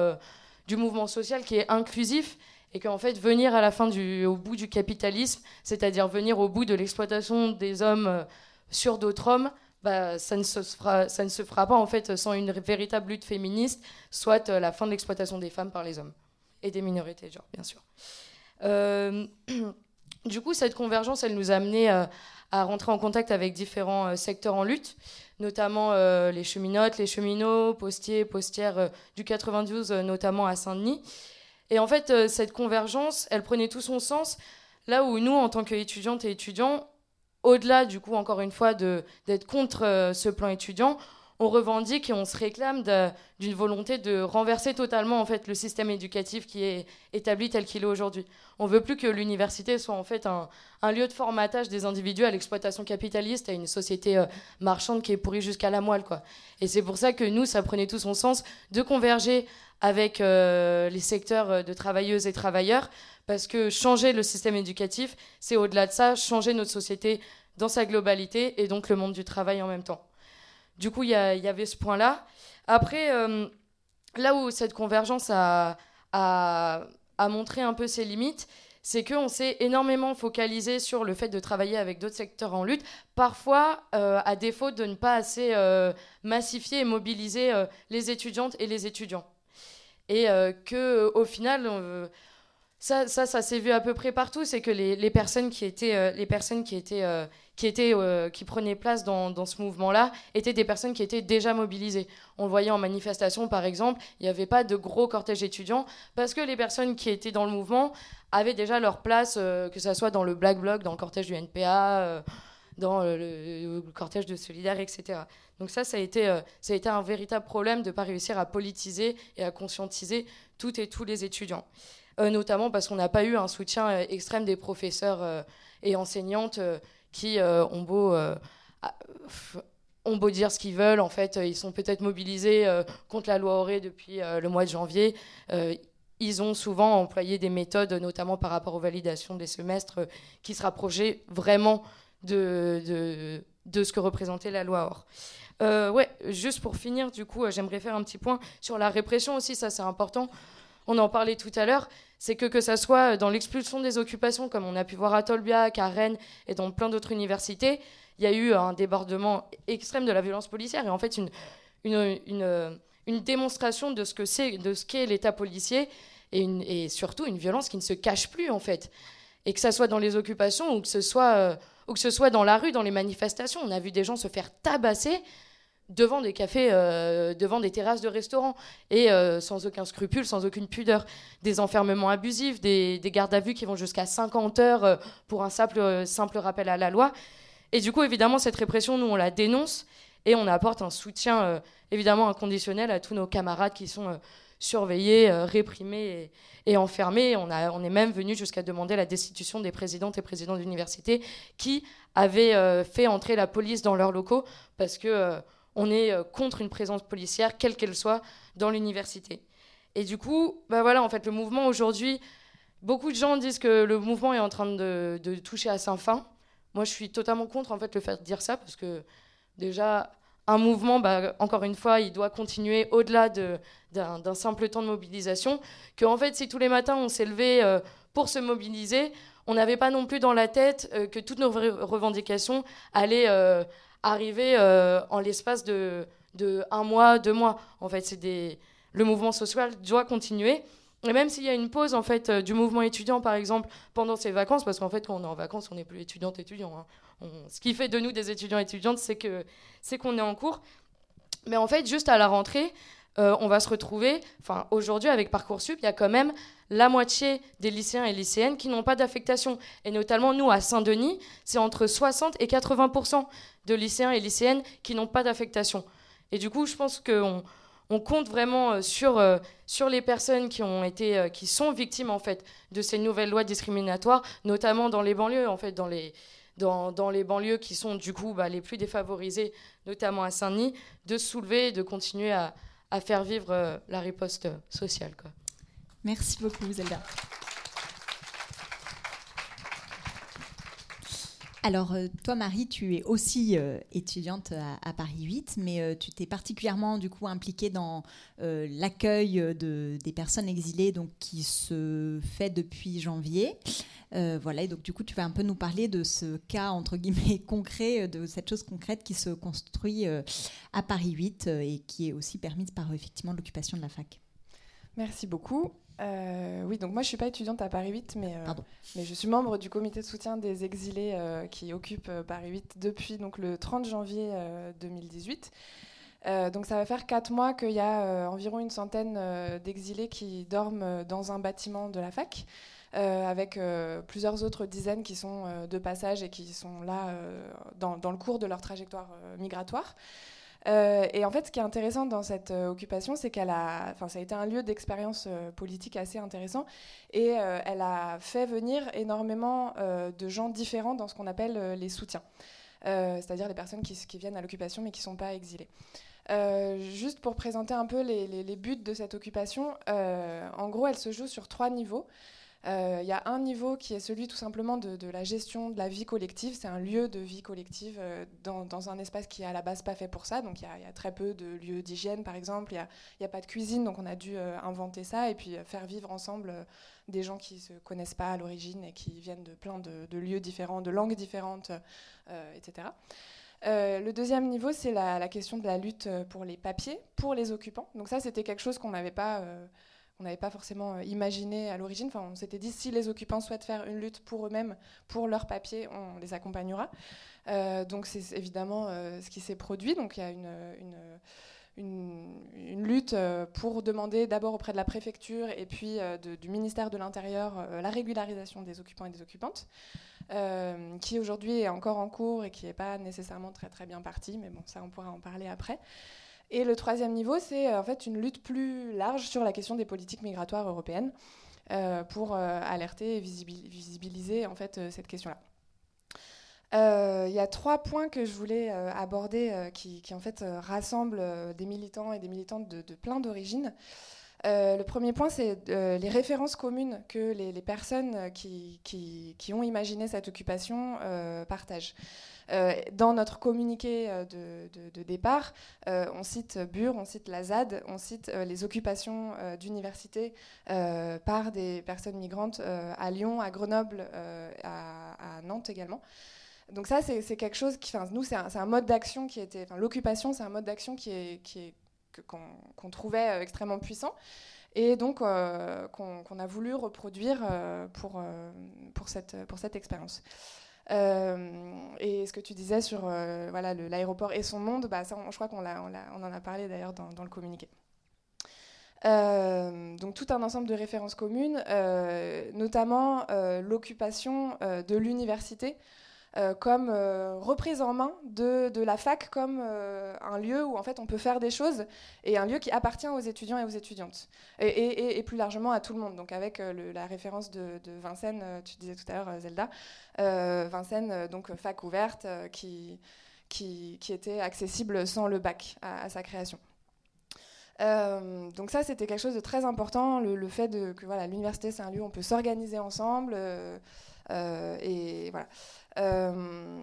mouvement social qui est inclusif et qu'en fait, venir à la fin au bout du capitalisme, c'est-à-dire venir au bout de l'exploitation des hommes sur d'autres hommes, bah, ça, ne se fera, pas en fait sans une véritable lutte féministe, soit la fin de l'exploitation des femmes par les hommes et des minorités, genre, bien sûr. Euh, du coup, cette convergence, elle nous a amené à, rentrer en contact avec différents euh, secteurs en lutte, notamment euh, les cheminotes, les cheminots, postiers, postières du 92, notamment à Saint-Denis. Et en fait, cette convergence, elle prenait tout son sens là où nous, en tant qu'étudiantes et étudiants, au-delà, du coup, encore une fois, d'être contre ce plan étudiant, on revendique et on se réclame d'une volonté de renverser totalement en fait le système éducatif qui est établi tel qu'il est aujourd'hui. On veut plus que l'université soit en fait un, lieu de formatage des individus à l'exploitation capitaliste, à une société euh, marchande qui est pourrie jusqu'à la moelle quoi. Et c'est pour ça que nous, ça prenait tout son sens de converger avec euh, les secteurs euh, de travailleuses et travailleurs, parce que changer le système éducatif, c'est au-delà de ça, changer notre société dans sa globalité et donc le monde du travail en même temps. Du coup, il y, avait ce point-là. Après, euh, là où cette convergence a, montré un peu ses limites, c'est qu'on s'est énormément focalisé sur le fait de travailler avec d'autres secteurs en lutte, parfois euh, à défaut de ne pas assez euh, massifier et mobiliser les étudiantes et les étudiants. Et que au final, ça, ça, ça s'est vu à peu près partout, c'est que les, personnes qui étaient, les personnes qui étaient euh, qui prenaient place dans, ce mouvement-là étaient des personnes qui étaient déjà mobilisées. On le voyait en manifestation, par exemple, il n'y avait pas de gros cortèges étudiants parce que les personnes qui étaient dans le mouvement avaient déjà leur place, euh, que ce soit dans le Black Bloc, dans le cortège du NPA, euh, dans le, cortège de Solidaire, etc. Donc ça, ça a été un véritable problème de ne pas réussir à politiser et à conscientiser toutes et tous les étudiants. notamment parce qu'on n'a pas eu un soutien extrême des professeurs et enseignantes qui euh, ont beau euh, ont beau dire ce qu'ils veulent, en fait, ils sont peut-être mobilisés euh, contre la loi Auré depuis le mois de janvier. ils ont souvent employé des méthodes, notamment par rapport aux validations des semestres, qui se rapprochaient vraiment de, ce que représentait la loi Or. ouais, juste pour finir, du coup, j'aimerais faire un petit point sur la répression aussi, ça c'est important. On en parlait tout à l'heure c'est que que ça soit dans l'expulsion des occupations, comme on a pu voir à Tolbiac, à Rennes et dans plein d'autres universités, il y a eu un débordement extrême de la violence policière et en fait une, une, une, démonstration de ce que c'est, de ce qu'est l'État policier et, et, surtout une violence qui ne se cache plus en fait. Et que ça soit dans les occupations ou que ce soit, euh, ou que ce soit dans la rue, dans les manifestations, on a vu des gens se faire tabasser devant des cafés, euh, devant des terrasses de restaurants, et euh, sans aucun scrupule, sans aucune pudeur. Des enfermements abusifs, des, gardes à vue qui vont jusqu'à 50 heures euh, pour un simple, simple rappel à la loi. Et du coup, évidemment, cette répression, nous, on la dénonce, et on apporte un soutien, évidemment, inconditionnel à tous nos camarades qui sont surveillés, réprimés et, enfermés. On, a, on est même venu jusqu'à demander la destitution des présidentes et présidents d'université qui avaient fait entrer la police dans leurs locaux parce que on est euh, contre une présence policière, quelle qu'elle soit, dans l'université. Et du coup, bah voilà, en fait, le mouvement aujourd'hui, beaucoup de gens disent que le mouvement est en train de, toucher à sa fin. Moi, je suis totalement contre en fait le fait de dire ça parce que déjà, un mouvement, bah, encore une fois, il doit continuer au-delà d'un simple temps de mobilisation. Que en fait, si tous les matins on s'est levé euh, pour se mobiliser, on n'avait pas non plus dans la tête euh, que toutes nos revendications allaient arriver euh, en l'espace de, de, un mois, deux mois. En fait, c'est des... le mouvement social doit continuer. Et même s'il y a une pause en fait euh, du mouvement étudiant, par exemple, pendant ces vacances, parce qu'en fait, quand on est en vacances, on n'est plus étudiante étudiant. Hein. Ce qui fait de nous des étudiants étudiantes, c'est que c'est qu'on est en cours. Mais en fait, juste à la rentrée, euh, on va se retrouver, enfin aujourd'hui avec Parcoursup, il y a quand même la moitié des lycéens et lycéennes qui n'ont pas d'affectation. Et notamment nous à Saint-Denis, c'est entre 60 et 80% de lycéens et lycéennes qui n'ont pas d'affectation. Et du coup, je pense qu'on on compte vraiment euh, sur, euh, sur les personnes qui, ont été, qui sont victimes en fait, de ces nouvelles lois discriminatoires, notamment dans les banlieues, en fait, dans les, dans, dans, les banlieues qui sont du coup bah, les plus défavorisées, notamment à Saint-Denis, de soulever et de continuer à, à faire vivre euh, la riposte sociale. Quoi. Merci beaucoup, Zelda. Alors, euh, toi, Marie, tu es aussi euh, étudiante à, Paris 8, mais euh, tu t'es particulièrement du coup impliquée dans l'accueil de, des personnes exilées, donc qui se fait depuis janvier. voilà, et donc du coup, tu vas un peu nous parler de ce cas entre guillemets concret, de cette chose concrète qui se construit à Paris 8 et qui est aussi permise par effectivement l'occupation de la fac. Merci beaucoup. Euh, oui, donc moi je suis pas étudiante à Paris 8, mais, euh, mais je suis membre du comité de soutien des exilés euh, qui occupe Paris 8 depuis donc, le 30 janvier 2018. donc ça va faire quatre mois qu'il y a environ une centaine d'exilés qui dorment dans un bâtiment de la fac. avec plusieurs autres dizaines qui sont de passage et qui sont là dans, dans, le cours de leur trajectoire migratoire. Euh, et en fait, ce qui est intéressant dans cette euh, occupation, c'est qu'elle a, enfin, ça a été un lieu d'expérience euh, politique assez intéressant, et elle a fait venir énormément de gens différents dans ce qu'on appelle les soutiens, c'est-à-dire les personnes qui, viennent à l'occupation mais qui ne sont pas exilées. juste pour présenter un peu les buts de cette occupation, en gros, elle se joue sur trois niveaux. Euh, il y a un niveau qui est celui tout simplement de, la gestion de la vie collective. C'est un lieu de vie collective euh, dans, un espace qui est à la base pas fait pour ça. Donc il y, a très peu de lieux d'hygiène par exemple. Il n'y a, pas de cuisine, donc on a dû euh, inventer ça et puis faire vivre ensemble des gens qui ne se connaissent pas à l'origine et qui viennent de plein de, lieux différents, de langues différentes, etc. le deuxième niveau, c'est la, la, question de la lutte pour les papiers, pour les occupants. Donc ça, c'était quelque chose qu'on n'avait pas on n'avait pas forcément euh, imaginé à l'origine. Enfin, on s'était dit si les occupants souhaitent faire une lutte pour eux-mêmes, pour leurs papiers, on les accompagnera. Euh, donc c'est évidemment euh, ce qui s'est produit. Donc il y a une, une, lutte pour demander d'abord auprès de la préfecture et puis du ministère de l'Intérieur la régularisation des occupants et des occupantes, qui aujourd'hui est encore en cours et qui n'est pas nécessairement très très bien partie, mais bon ça on pourra en parler après. Et le troisième niveau, c'est euh, en fait une lutte plus large sur la question des politiques migratoires européennes euh, pour euh, alerter et visibiliser en fait cette question-là. Il y a trois points que je voulais aborder qui, en fait rassemblent des militants et des militantes de, plein d'origines. le premier point, c'est les références communes que les, personnes qui, qui, ont imaginé cette occupation partagent. Euh, dans notre communiqué euh, de, départ, euh, on cite Bure, on cite la ZAD, on cite les occupations d'universités par des personnes migrantes à Lyon, à Grenoble, à, Nantes également. Donc ça, c'est quelque chose qui, nous, c'est un, mode d'action qui était, l'occupation, c'est un mode d'action qui est, qu'on trouvait extrêmement puissant et donc qu'on a voulu reproduire pour, pour, cette, pour cette expérience. Euh, et ce que tu disais sur euh, voilà, l'aéroport et son monde, bah, ça, je crois qu'on on, en a parlé d'ailleurs dans, le communiqué. Euh, donc tout un ensemble de références communes, notamment l'occupation de l'université comme euh, reprise en main de, la fac comme euh, un lieu où en fait on peut faire des choses et un lieu qui appartient aux étudiants et aux étudiantes et, plus largement à tout le monde. Donc avec la référence de, Vincennes, tu disais tout à l'heure Zelda, Vincennes donc fac ouverte qui, qui, était accessible sans le bac à, sa création. donc ça, c'était quelque chose de très important, le, fait de, que voilà, l'université, c'est un lieu où on peut s'organiser ensemble. Et voilà. Euh,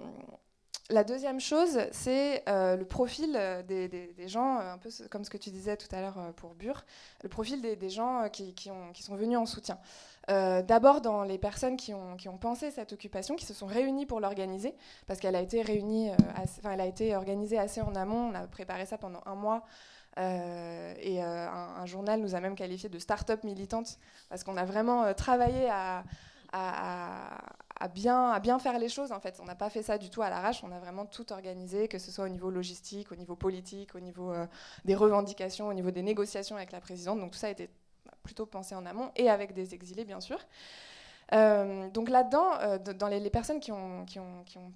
la deuxième chose, c'est euh, le profil des, gens, un peu comme ce que tu disais tout à l'heure euh, pour Bure, le profil des, gens qui, sont venus en soutien. D'abord dans les personnes qui ont, pensé cette occupation, qui se sont réunies pour l'organiser, parce qu'elle a été elle a été organisée assez en amont. On a préparé ça pendant un mois. et un, journal nous a même qualifié de start-up militante parce qu'on a vraiment travaillé à, à bien, faire les choses. En fait, on n'a pas fait ça du tout à l'arrache. On a vraiment tout organisé, que ce soit au niveau logistique, au niveau politique, au niveau euh, des revendications, au niveau des négociations avec la présidente. Donc tout ça a été plutôt pensé en amont et avec des exilés, bien sûr. Euh, donc là-dedans, euh, dans les, personnes qui ont,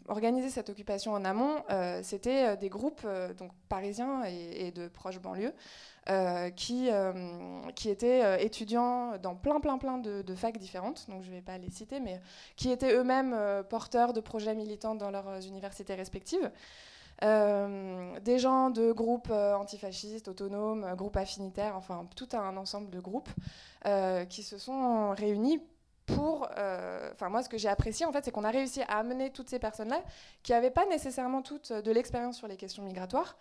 organisé cette occupation en amont, c'était des groupes donc parisiens et, et de proches banlieues euh, qui, euh, qui étaient euh, étudiants dans plein, plein, plein de, facs différentes, donc je ne vais pas les citer, mais qui étaient eux-mêmes porteurs de projets militants dans leurs universités respectives. des gens de groupes antifascistes, autonomes, groupes affinitaires, enfin tout un ensemble de groupes qui se sont réunis pour. Enfin, moi, ce que j'ai apprécié, en fait, c'est qu'on a réussi à amener toutes ces personnes-là qui n'avaient pas nécessairement toutes de l'expérience sur les questions migratoires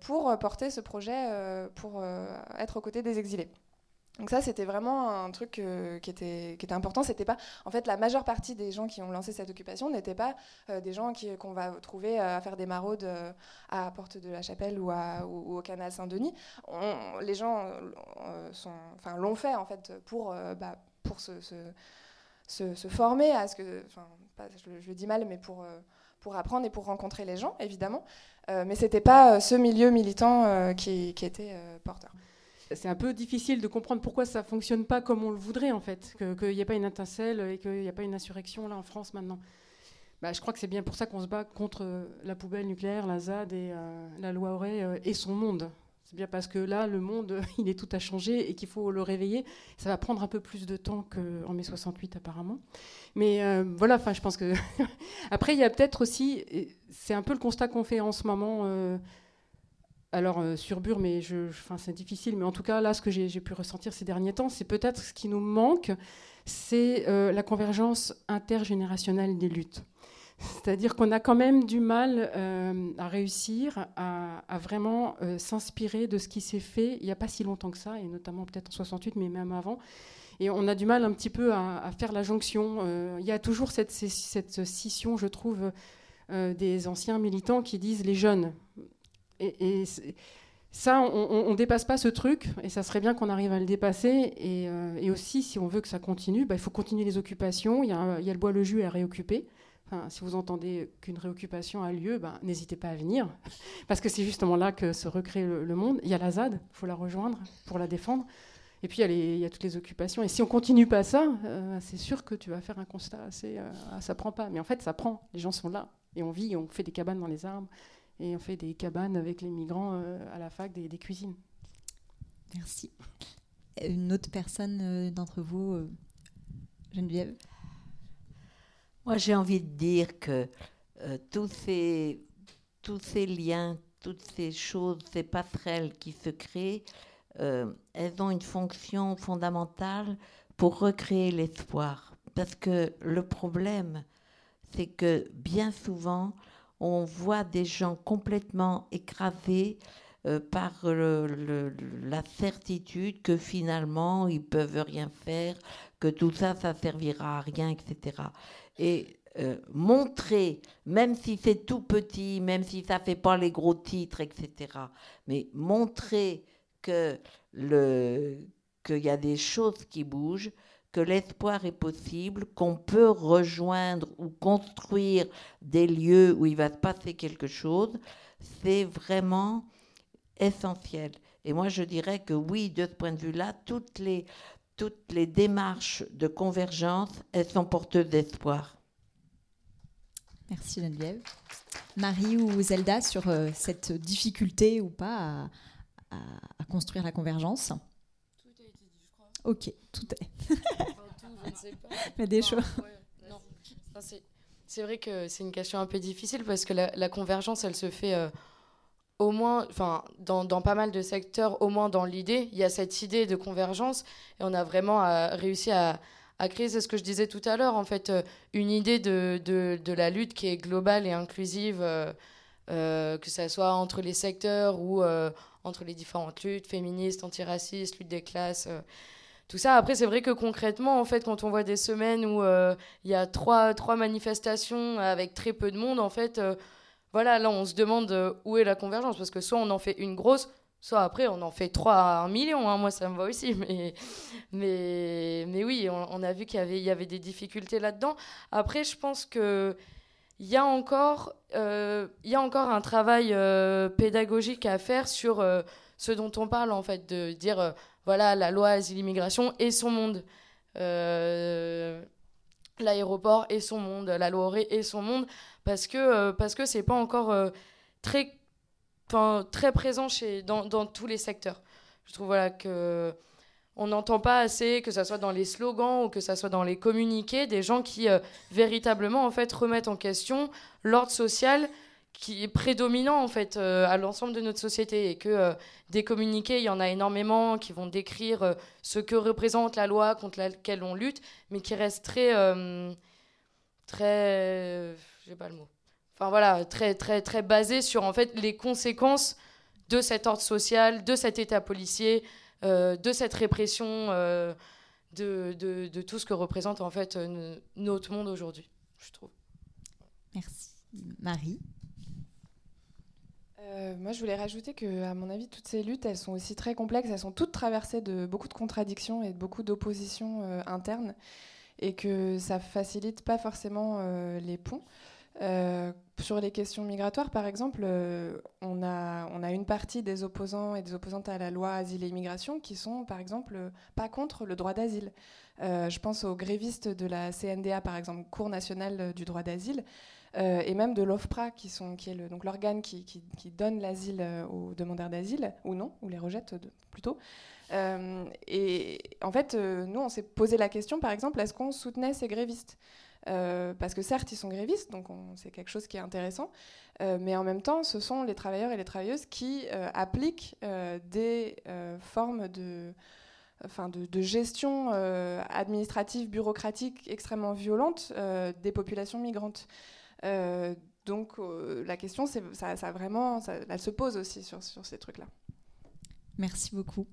pour porter ce projet, pour être aux côtés des exilés. Donc ça, c'était vraiment un truc euh, qui, était, important. C'était pas, en fait, la majeure partie des gens qui ont lancé cette occupation n'étaient pas euh, des gens qu'on va trouver à faire des maraudes à Porte de la Chapelle ou, au canal Saint-Denis. Les gens l'ont fait en fait pour, bah, pour se, se, former à ce que, enfin, je, le dis mal, mais pour pour apprendre et pour rencontrer les gens, évidemment. mais c'était pas ce milieu militant qui, qui, était porteur c'est un peu difficile de comprendre pourquoi ça fonctionne pas comme on le voudrait en fait, qu'il n'y ait pas une étincelle et qu'il n'y a pas une insurrection là en France maintenant. Bah, je crois que c'est bien pour ça qu'on se bat contre euh, la poubelle nucléaire, la ZAD et euh, la loi Auré euh, et son monde. C'est bien parce que là, le monde, il est tout à changer et qu'il faut le réveiller. Ça va prendre un peu plus de temps qu'en mai 68 apparemment. Mais voilà, enfin, je pense que après, il y a peut-être aussi, c'est un peu le constat qu'on fait en ce moment alors euh, sur Bure, mais je, c'est difficile, mais en tout cas là, ce que j'ai pu ressentir ces derniers temps, c'est peut-être ce qui nous manque, c'est euh, la convergence intergénérationnelle des luttes. C'est-à-dire qu'on a quand même du mal euh, à réussir à, vraiment s'inspirer de ce qui s'est fait il n'y a pas si longtemps que ça, et notamment peut-être en 68, mais même avant. Et on a du mal un petit peu à, faire la jonction. Il y a toujours cette, scission, je trouve, des anciens militants qui disent les jeunes et, ça, on ne dépasse pas ce truc, et ça serait bien qu'on arrive à le dépasser. Et, euh, aussi, si on veut que ça continue, bah, il faut continuer les occupations. Il y, a, le bois le jus à réoccuper. Si vous entendez qu'une réoccupation a lieu, bah, n'hésitez pas à venir, parce que c'est justement là que se recrée le, monde. Il y a la ZAD, il faut la rejoindre pour la défendre. Et puis il y, a toutes les occupations. Et si on continue pas ça, euh, c'est sûr que tu vas faire un constat assez. Euh, ah, ça prend pas. Mais en fait, ça prend. Les gens sont là. Et on vit, on fait des cabanes dans les arbres et on fait des cabanes avec les migrants euh, à la fac, des, cuisines. Merci. Une autre personne euh, d'entre vous, euh, Geneviève? Moi, j'ai envie de dire que tous, ces, tous ces liens, toutes ces choses, ces passerelles qui se créent, elles ont une fonction fondamentale pour recréer l'espoir. Parce que le problème, c'est que bien souvent, on voit des gens complètement écrasés euh, par la certitude que finalement ils peuvent rien faire, que tout ça, ça servira à rien, etc. Et euh, montrer, même si c'est tout petit, même si ça fait pas les gros titres, etc. Mais montrer que le qu'il y a des choses qui bougent, que l'espoir est possible, qu'on peut rejoindre ou construire des lieux où il va se passer quelque chose, c'est vraiment essentiel. Et moi, je dirais que oui, de ce point de vue-là, toutes les, toutes les démarches de convergence, elles sont porteuses d'espoir. Merci Geneviève. Marie ou Zelda sur euh, cette difficulté ou pas à construire la convergence? Ok, tout est. je ne sais pas. Mais des choses. c'est vrai que c'est une question un peu difficile parce que la, convergence, elle se fait euh, au moins, enfin, dans, dans, pas mal de secteurs, au moins dans l'idée. Il y a cette idée de convergence et on a vraiment euh, réussi à, à créer, c'est ce que je disais tout à l'heure, en fait, euh, une idée de, de, de, la lutte qui est globale et inclusive, que ce soit entre les secteurs ou entre les différentes luttes, féministes, antiracistes, lutte des classes tout ça. Après, c'est vrai que concrètement, en fait, quand on voit des semaines où euh, il y a trois, trois manifestations avec très peu de monde, en fait, euh, voilà, là, on se demande euh, où est la convergence. Parce que soit on en fait une grosse, soit après, on en fait trois à un million. Hein. Moi, ça me va aussi. Mais, oui, on, a vu qu'il y avait, y des difficultés là-dedans. Après, je pense que. Il y, a encore, y a encore un travail pédagogique à faire sur ce dont on parle, en fait, de dire voilà, la loi asile-immigration et son monde. Euh, l'aéroport et son monde, la loi Auré et son monde, parce que euh, parce que c'est pas encore euh, très très présent chez dans, dans, tous les secteurs. Je trouve voilà que on n'entend pas assez que ça soit dans les slogans ou que ça soit dans les communiqués des gens qui véritablement en fait remettent en question l'ordre social qui est prédominant en fait à l'ensemble de notre société et que des communiqués, il y en a énormément qui vont décrire ce que représente la loi contre laquelle on lutte, mais qui reste très très j'ai pas le mot. Enfin voilà, très très très basé sur en fait les conséquences de cet ordre social, de cet état policier, de cette répression de, de, de, tout ce que représente en fait euh, notre monde aujourd'hui, je trouve. Merci. Marie? Euh, moi, je voulais rajouter que, à mon avis, toutes ces luttes, elles sont aussi très complexes. Elles sont toutes traversées de beaucoup de contradictions et de beaucoup d'oppositions euh, internes, et que ça facilite pas forcément les ponts. Euh, sur les questions migratoires, par exemple, euh, on, a, on a une partie des opposants et des opposantes à la loi asile et immigration qui sont, par exemple, pas contre le droit d'asile. Euh, je pense aux grévistes de la CNDA, par exemple, Cour nationale du droit d'asile, et même de l'OFPRA, qui, est l'organe qui, donne l'asile aux demandeurs d'asile, ou non, ou les rejette plutôt. et en fait, nous, on s'est posé la question, par exemple, est-ce qu'on soutenait ces grévistes? Euh, parce que certes, ils sont grévistes, donc c'est quelque chose qui est intéressant, euh, mais en même temps, ce sont les travailleurs et les travailleuses qui euh, appliquent des formes de, gestion administrative, bureaucratique extrêmement violente des populations migrantes. Donc la question, ça, ça, vraiment, ça, elle se pose aussi sur, sur ces trucs-là. Merci beaucoup.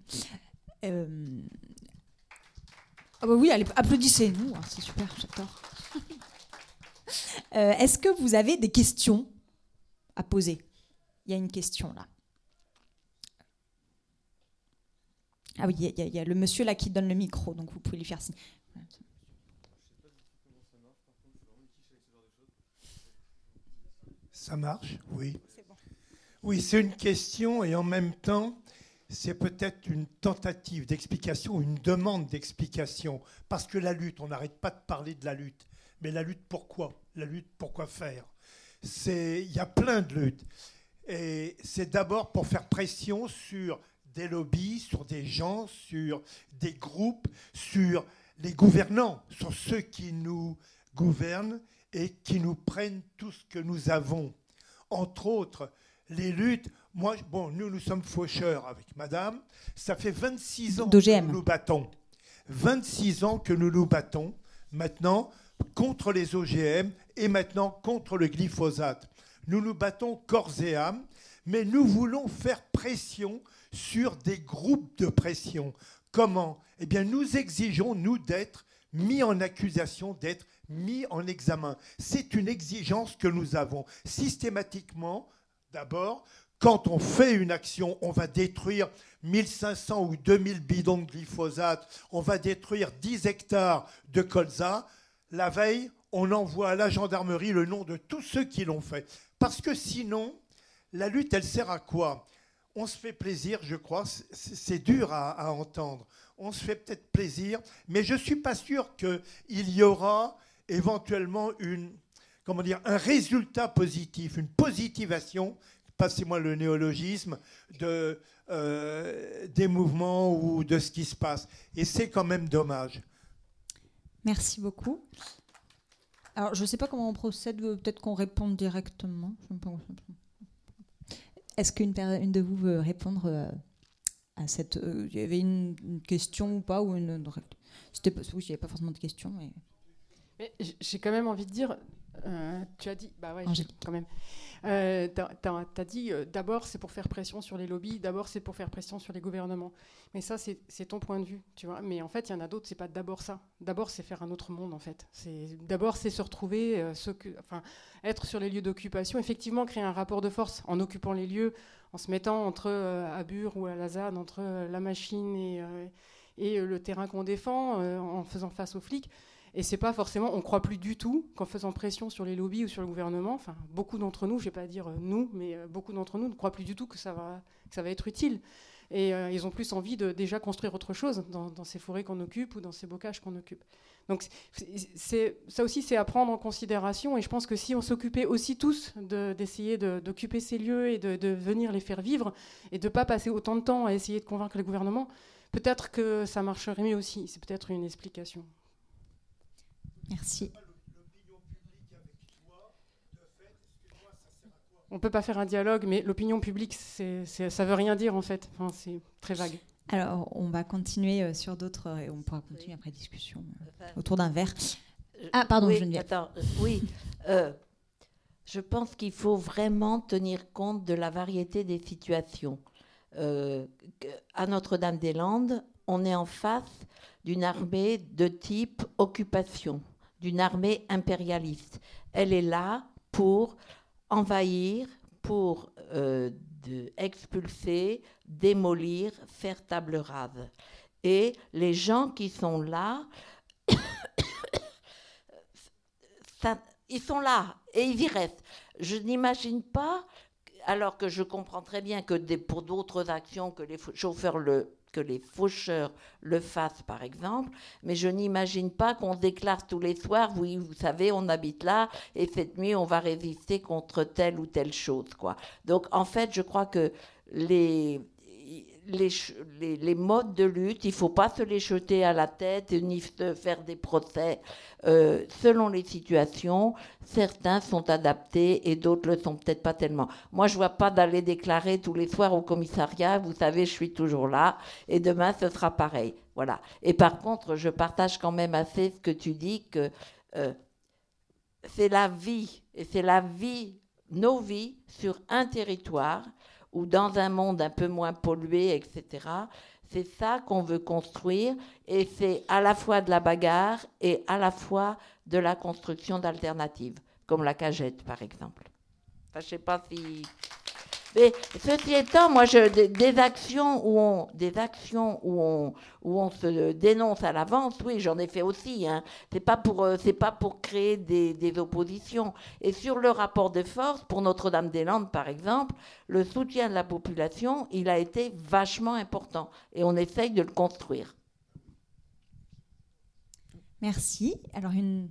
Ah bah oui, allez, applaudissez-nous, hein, c'est super, j'adore. Euh, est-ce que vous avez des questions à poser? Il y a une question là. Ah oui, il y, a le monsieur là qui donne le micro, donc vous pouvez lui faire signe. Ça marche, oui. Oui, c'est une question et en même temps, c'est peut-être une tentative d'explication, une demande d'explication. Parce que la lutte, on n'arrête pas de parler de la lutte. Mais la lutte pourquoi? La lutte pourquoi faire? Il y a plein de luttes. Et c'est d'abord pour faire pression sur des lobbies, sur des gens, sur des groupes, sur les gouvernants, sur ceux qui nous gouvernent et qui nous prennent tout ce que nous avons. Entre autres, les luttes. Moi, bon, nous, nous sommes faucheurs avec madame. Ça fait 26 ans que nous nous battons. 26 ans que nous nous battons. Maintenant, contre les OGM et maintenant contre le glyphosate. Nous nous battons corps et âme, mais nous voulons faire pression sur des groupes de pression. Comment? Eh bien, nous exigeons, nous, d'être mis en accusation, d'être mis en examen. C'est une exigence que nous avons. Systématiquement, d'abord, quand on fait une action, on va détruire 1500 ou 2000 bidons de glyphosate, on va détruire 10 hectares de colza. La veille, on envoie à la gendarmerie le nom de tous ceux qui l'ont fait. Parce que sinon, la lutte, elle sert à quoi? On se fait plaisir, je crois, c'est dur à, entendre. On se fait peut-être plaisir, mais je ne suis pas sûr qu'il y aura éventuellement une, comment dire, un résultat positif, une positivation, passez-moi le néologisme, de, euh, des mouvements ou de ce qui se passe. Et c'est quand même dommage. Merci beaucoup. Alors, je ne sais pas comment on procède, peut-être qu'on réponde directement. Est-ce qu'une une de vous veut répondre euh, à cette. Euh, il y avait une, question ou pas ou une, C'était Oui, il n'y avait pas forcément de question. Mais... mais j'ai quand même envie de dire. Euh, tu as dit. Bah ouais, quand même. Euh, tu as, dit euh, d'abord c'est pour faire pression sur les lobbies, d'abord c'est pour faire pression sur les gouvernements. Mais ça, c'est ton point de vue, tu vois. Mais en fait, il y en a d'autres, c'est pas d'abord ça. D'abord, c'est faire un autre monde, en fait. D'abord, c'est se retrouver, euh, ce que, enfin, être sur les lieux d'occupation, effectivement, créer un rapport de force en occupant les lieux, en se mettant entre à Bure ou à Lazade, entre la machine et, et le terrain qu'on défend, en faisant face aux flics. Et c'est pas forcément, on croit plus du tout qu'en faisant pression sur les lobbies ou sur le gouvernement, enfin beaucoup d'entre nous, je vais pas dire euh, nous, mais euh, beaucoup d'entre nous ne croient plus du tout que ça va, ça va être utile. Et euh, ils ont plus envie de déjà construire autre chose dans, ces forêts qu'on occupe ou dans ces bocages qu'on occupe. Donc ça aussi, c'est à prendre en considération. Et je pense que si on s'occupait aussi tous d'essayer d'occuper ces lieux et de, de, venir les faire vivre et de ne pas passer autant de temps à essayer de convaincre le gouvernement, peut-être que ça marcherait mieux aussi. C'est peut-être une explication. Merci. On ne peut pas faire un dialogue, mais l'opinion publique, c'est, ça ne veut rien dire en fait. Enfin, c'est très vague. Alors, on va continuer euh, sur d'autres et on pourra continuer après discussion euh, autour d'un verre. Ah, pardon, oui, Geneviève. Attends, oui. Euh, je pense qu'il faut vraiment tenir compte de la variété des situations. à Notre-Dame-des-Landes, on est en face d'une armée de type occupation, d'une armée impérialiste. Elle est là pour envahir, pour euh, expulser, démolir, faire table rase. Et les gens qui sont là, ils sont là et ils y restent. Je n'imagine pas, alors que je comprends très bien que pour d'autres actions que les chauffeurs le que les faucheurs le fassent, par exemple, mais je n'imagine pas qu'on déclare tous les soirs, oui, vous savez, on habite là, et cette nuit, on va résister contre telle ou telle chose, quoi. Donc, en fait, je crois que les, les, modes de lutte, il ne faut pas se les jeter à la tête ni se faire des procès. Euh, selon les situations, certains sont adaptés et d'autres le sont peut-être pas tellement. Moi, je ne vois pas d'aller déclarer tous les soirs au commissariat, vous savez, je suis toujours là, et demain, ce sera pareil. Voilà. Et par contre, je partage quand même assez ce que tu dis, que euh, c'est la vie, et c'est la vie, nos vies sur un territoire ou dans un monde un peu moins pollué, etc. C'est ça qu'on veut construire et c'est à la fois de la bagarre et à la fois de la construction d'alternatives, comme la cagette par exemple. Mais ceci étant, moi, des, actions où on, des se dénonce à l'avance, oui, j'en ai fait aussi. Hein. C'est pas pour, euh, créer des, des, oppositions. Et sur le rapport de force, pour Notre-Dame-des-Landes, par exemple, le soutien de la population, il a été vachement important. Et on essaye de le construire. Merci. Alors une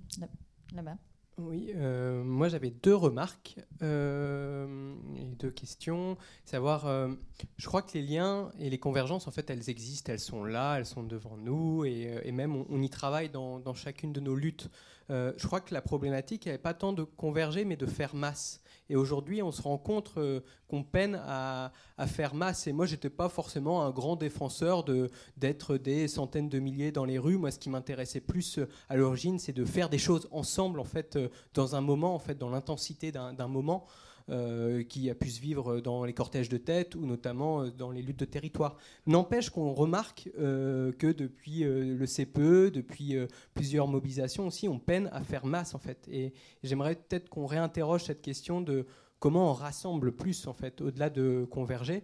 là-bas. Oui, euh, moi j'avais deux remarques euh, et deux questions. Savoir, euh, je crois que les liens et les convergences, en fait, elles existent, elles sont là, elles sont devant nous et, même on, y travaille dans, dans, chacune de nos luttes. je crois que la problématique, n'est pas tant de converger, mais de faire masse. Et aujourd'hui, on se rend compte euh, qu'on peine à, faire masse. Et moi, j'étais pas forcément un grand défenseur de d'être des centaines de milliers dans les rues. Moi, ce qui m'intéressait plus euh, à l'origine, c'est de faire des choses ensemble, en fait, euh, dans un moment, en fait, dans l'intensité d'un moment. Euh, qui a pu se vivre dans les cortèges de tête ou notamment euh, dans les luttes de territoire. N'empêche qu'on remarque euh, que depuis le CPE, depuis plusieurs mobilisations aussi, on peine à faire masse en fait. Et j'aimerais peut-être qu'on réinterroge cette question de comment on rassemble plus en fait, au-delà de converger.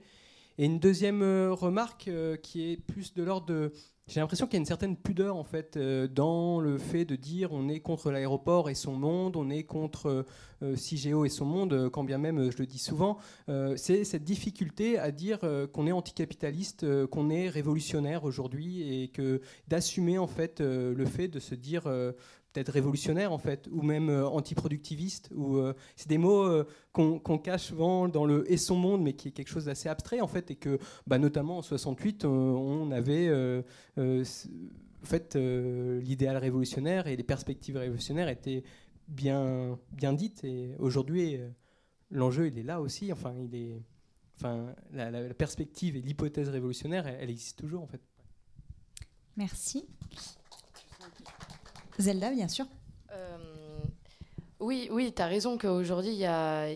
Et une deuxième remarque qui est plus de l'ordre de j'ai l'impression qu'il y a une certaine pudeur en fait euh, dans le fait de dire on est contre l'aéroport et son monde, on est contre euh, CIGEO et son monde, euh, quand bien même je le dis souvent. c'est cette difficulté à dire qu'on est anticapitaliste, qu'on est révolutionnaire aujourd'hui et que d'assumer en fait le fait de se dire peut-être révolutionnaire en fait, ou même euh, antiproductiviste. Euh, c'est des mots euh, qu'on cache souvent dans le et son monde, mais qui est quelque chose d'assez abstrait en fait, et que bah, notamment en 68, on avait fait l'idéal révolutionnaire et les perspectives révolutionnaires étaient bien bien dites. Et aujourd'hui, l'enjeu il est là aussi. Enfin, il est, enfin, la, perspective et l'hypothèse révolutionnaire, elle, elle existe toujours en fait. Merci. Zelda, bien sûr. Euh, oui, oui, tu as raison qu'aujourd'hui, il y a,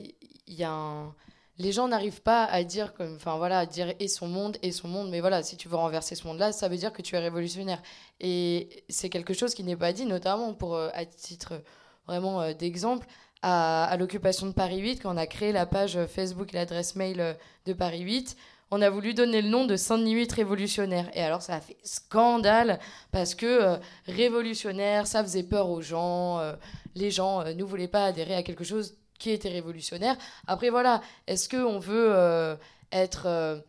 y a les gens n'arrivent pas à dire comme enfin voilà à dire et son monde et son monde mais voilà si tu veux renverser ce monde là ça veut dire que tu es révolutionnaire et c'est quelque chose qui n'est pas dit notamment pour euh, à titre vraiment euh, d'exemple à, à l'occupation de Paris 8 quand on a créé la page Facebook et l'adresse mail de Paris 8 on a voulu donner le nom de Saint-Denis 8 révolutionnaire. Et alors ça a fait scandale parce que euh, révolutionnaire, ça faisait peur aux gens. Euh, les gens euh, ne voulaient pas adhérer à quelque chose qui était révolutionnaire. Après voilà, est-ce qu'on veut être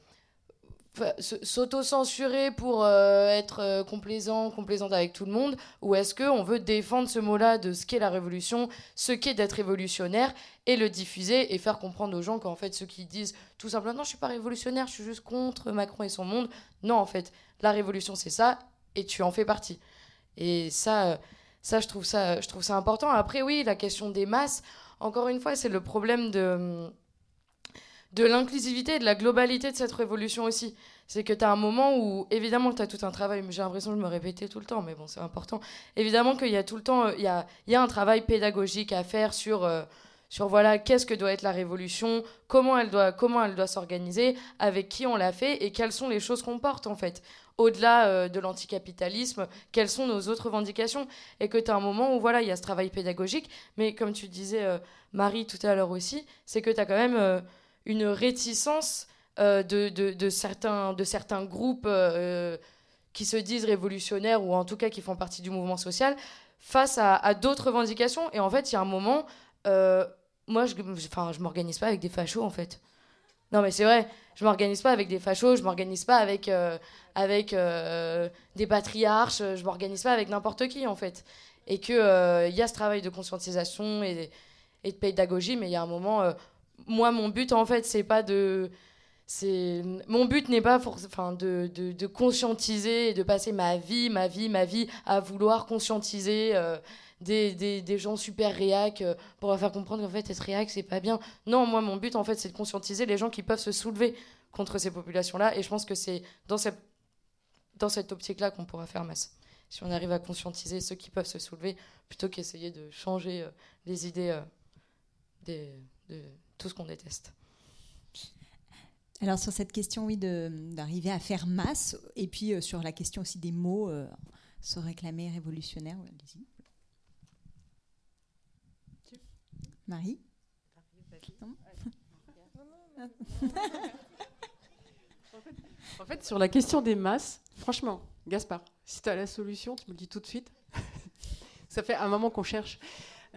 s'auto-censurer pour euh, être euh, complaisant, complaisante avec tout le monde Ou est-ce qu'on veut défendre ce mot-là de ce qu'est la révolution, ce qu'est d'être révolutionnaire, et le diffuser et faire comprendre aux gens qu'en fait, ceux qui disent tout simplement non, je suis pas révolutionnaire, je suis juste contre Macron et son monde, non, en fait, la révolution c'est ça, et tu en fais partie. Et ça, Ça, je trouve ça, je trouve ça important. Après, oui, la question des masses, encore une fois, c'est le problème de, de l'inclusivité et de la globalité de cette révolution aussi. C'est que tu as un moment où, évidemment, tu as tout un travail, j'ai l'impression de me répéter tout le temps, mais bon, c'est important. Évidemment qu'il y a tout le temps, il y a, y a un travail pédagogique à faire sur... Euh, sur voilà qu'est-ce que doit être la révolution, comment elle doit comment elle doit s'organiser, avec qui on l'a fait et quelles sont les choses qu'on porte en fait. Au-delà euh, de l'anticapitalisme, quelles sont nos autres revendications et que tu as un moment où voilà, il y a ce travail pédagogique, mais comme tu disais euh, Marie tout à l'heure aussi, c'est que tu as quand même euh, une réticence de, de, certains de certains groupes qui se disent révolutionnaires ou en tout cas qui font partie du mouvement social face à, d'autres revendications et en fait, il y a un moment moi, je, enfin, je m'organise pas avec des fachos, en fait. Non, mais c'est vrai, je m'organise pas avec des fachos, je m'organise pas avec, euh, avec euh, des patriarches, je m'organise pas avec n'importe qui, en fait. Et qu'il il euh, y a ce travail de conscientisation et de pédagogie, mais il y a un moment. Moi, mon but, en fait, c'est pas de. C'est mon but n'est pas enfin de, de, conscientiser et de passer ma vie, ma vie, ma vie à vouloir conscientiser des, des, gens super réac euh, pour leur faire comprendre qu'en fait être réac c'est pas bien. Non, moi mon but en fait c'est de conscientiser les gens qui peuvent se soulever contre ces populations-là et je pense que c'est dans cette, dans cette optique-là qu'on pourra faire masse. Si on arrive à conscientiser ceux qui peuvent se soulever plutôt qu'essayer de changer euh, les idées euh, des, de tout ce qu'on déteste. Alors sur cette question, oui, d'arriver à faire masse, et puis sur la question aussi des mots, se réclamer révolutionnaire, allez-y. Marie En fait, sur la question des masses, franchement, Gaspard, si tu as la solution, tu me le dis tout de suite. ça fait un moment qu'on cherche.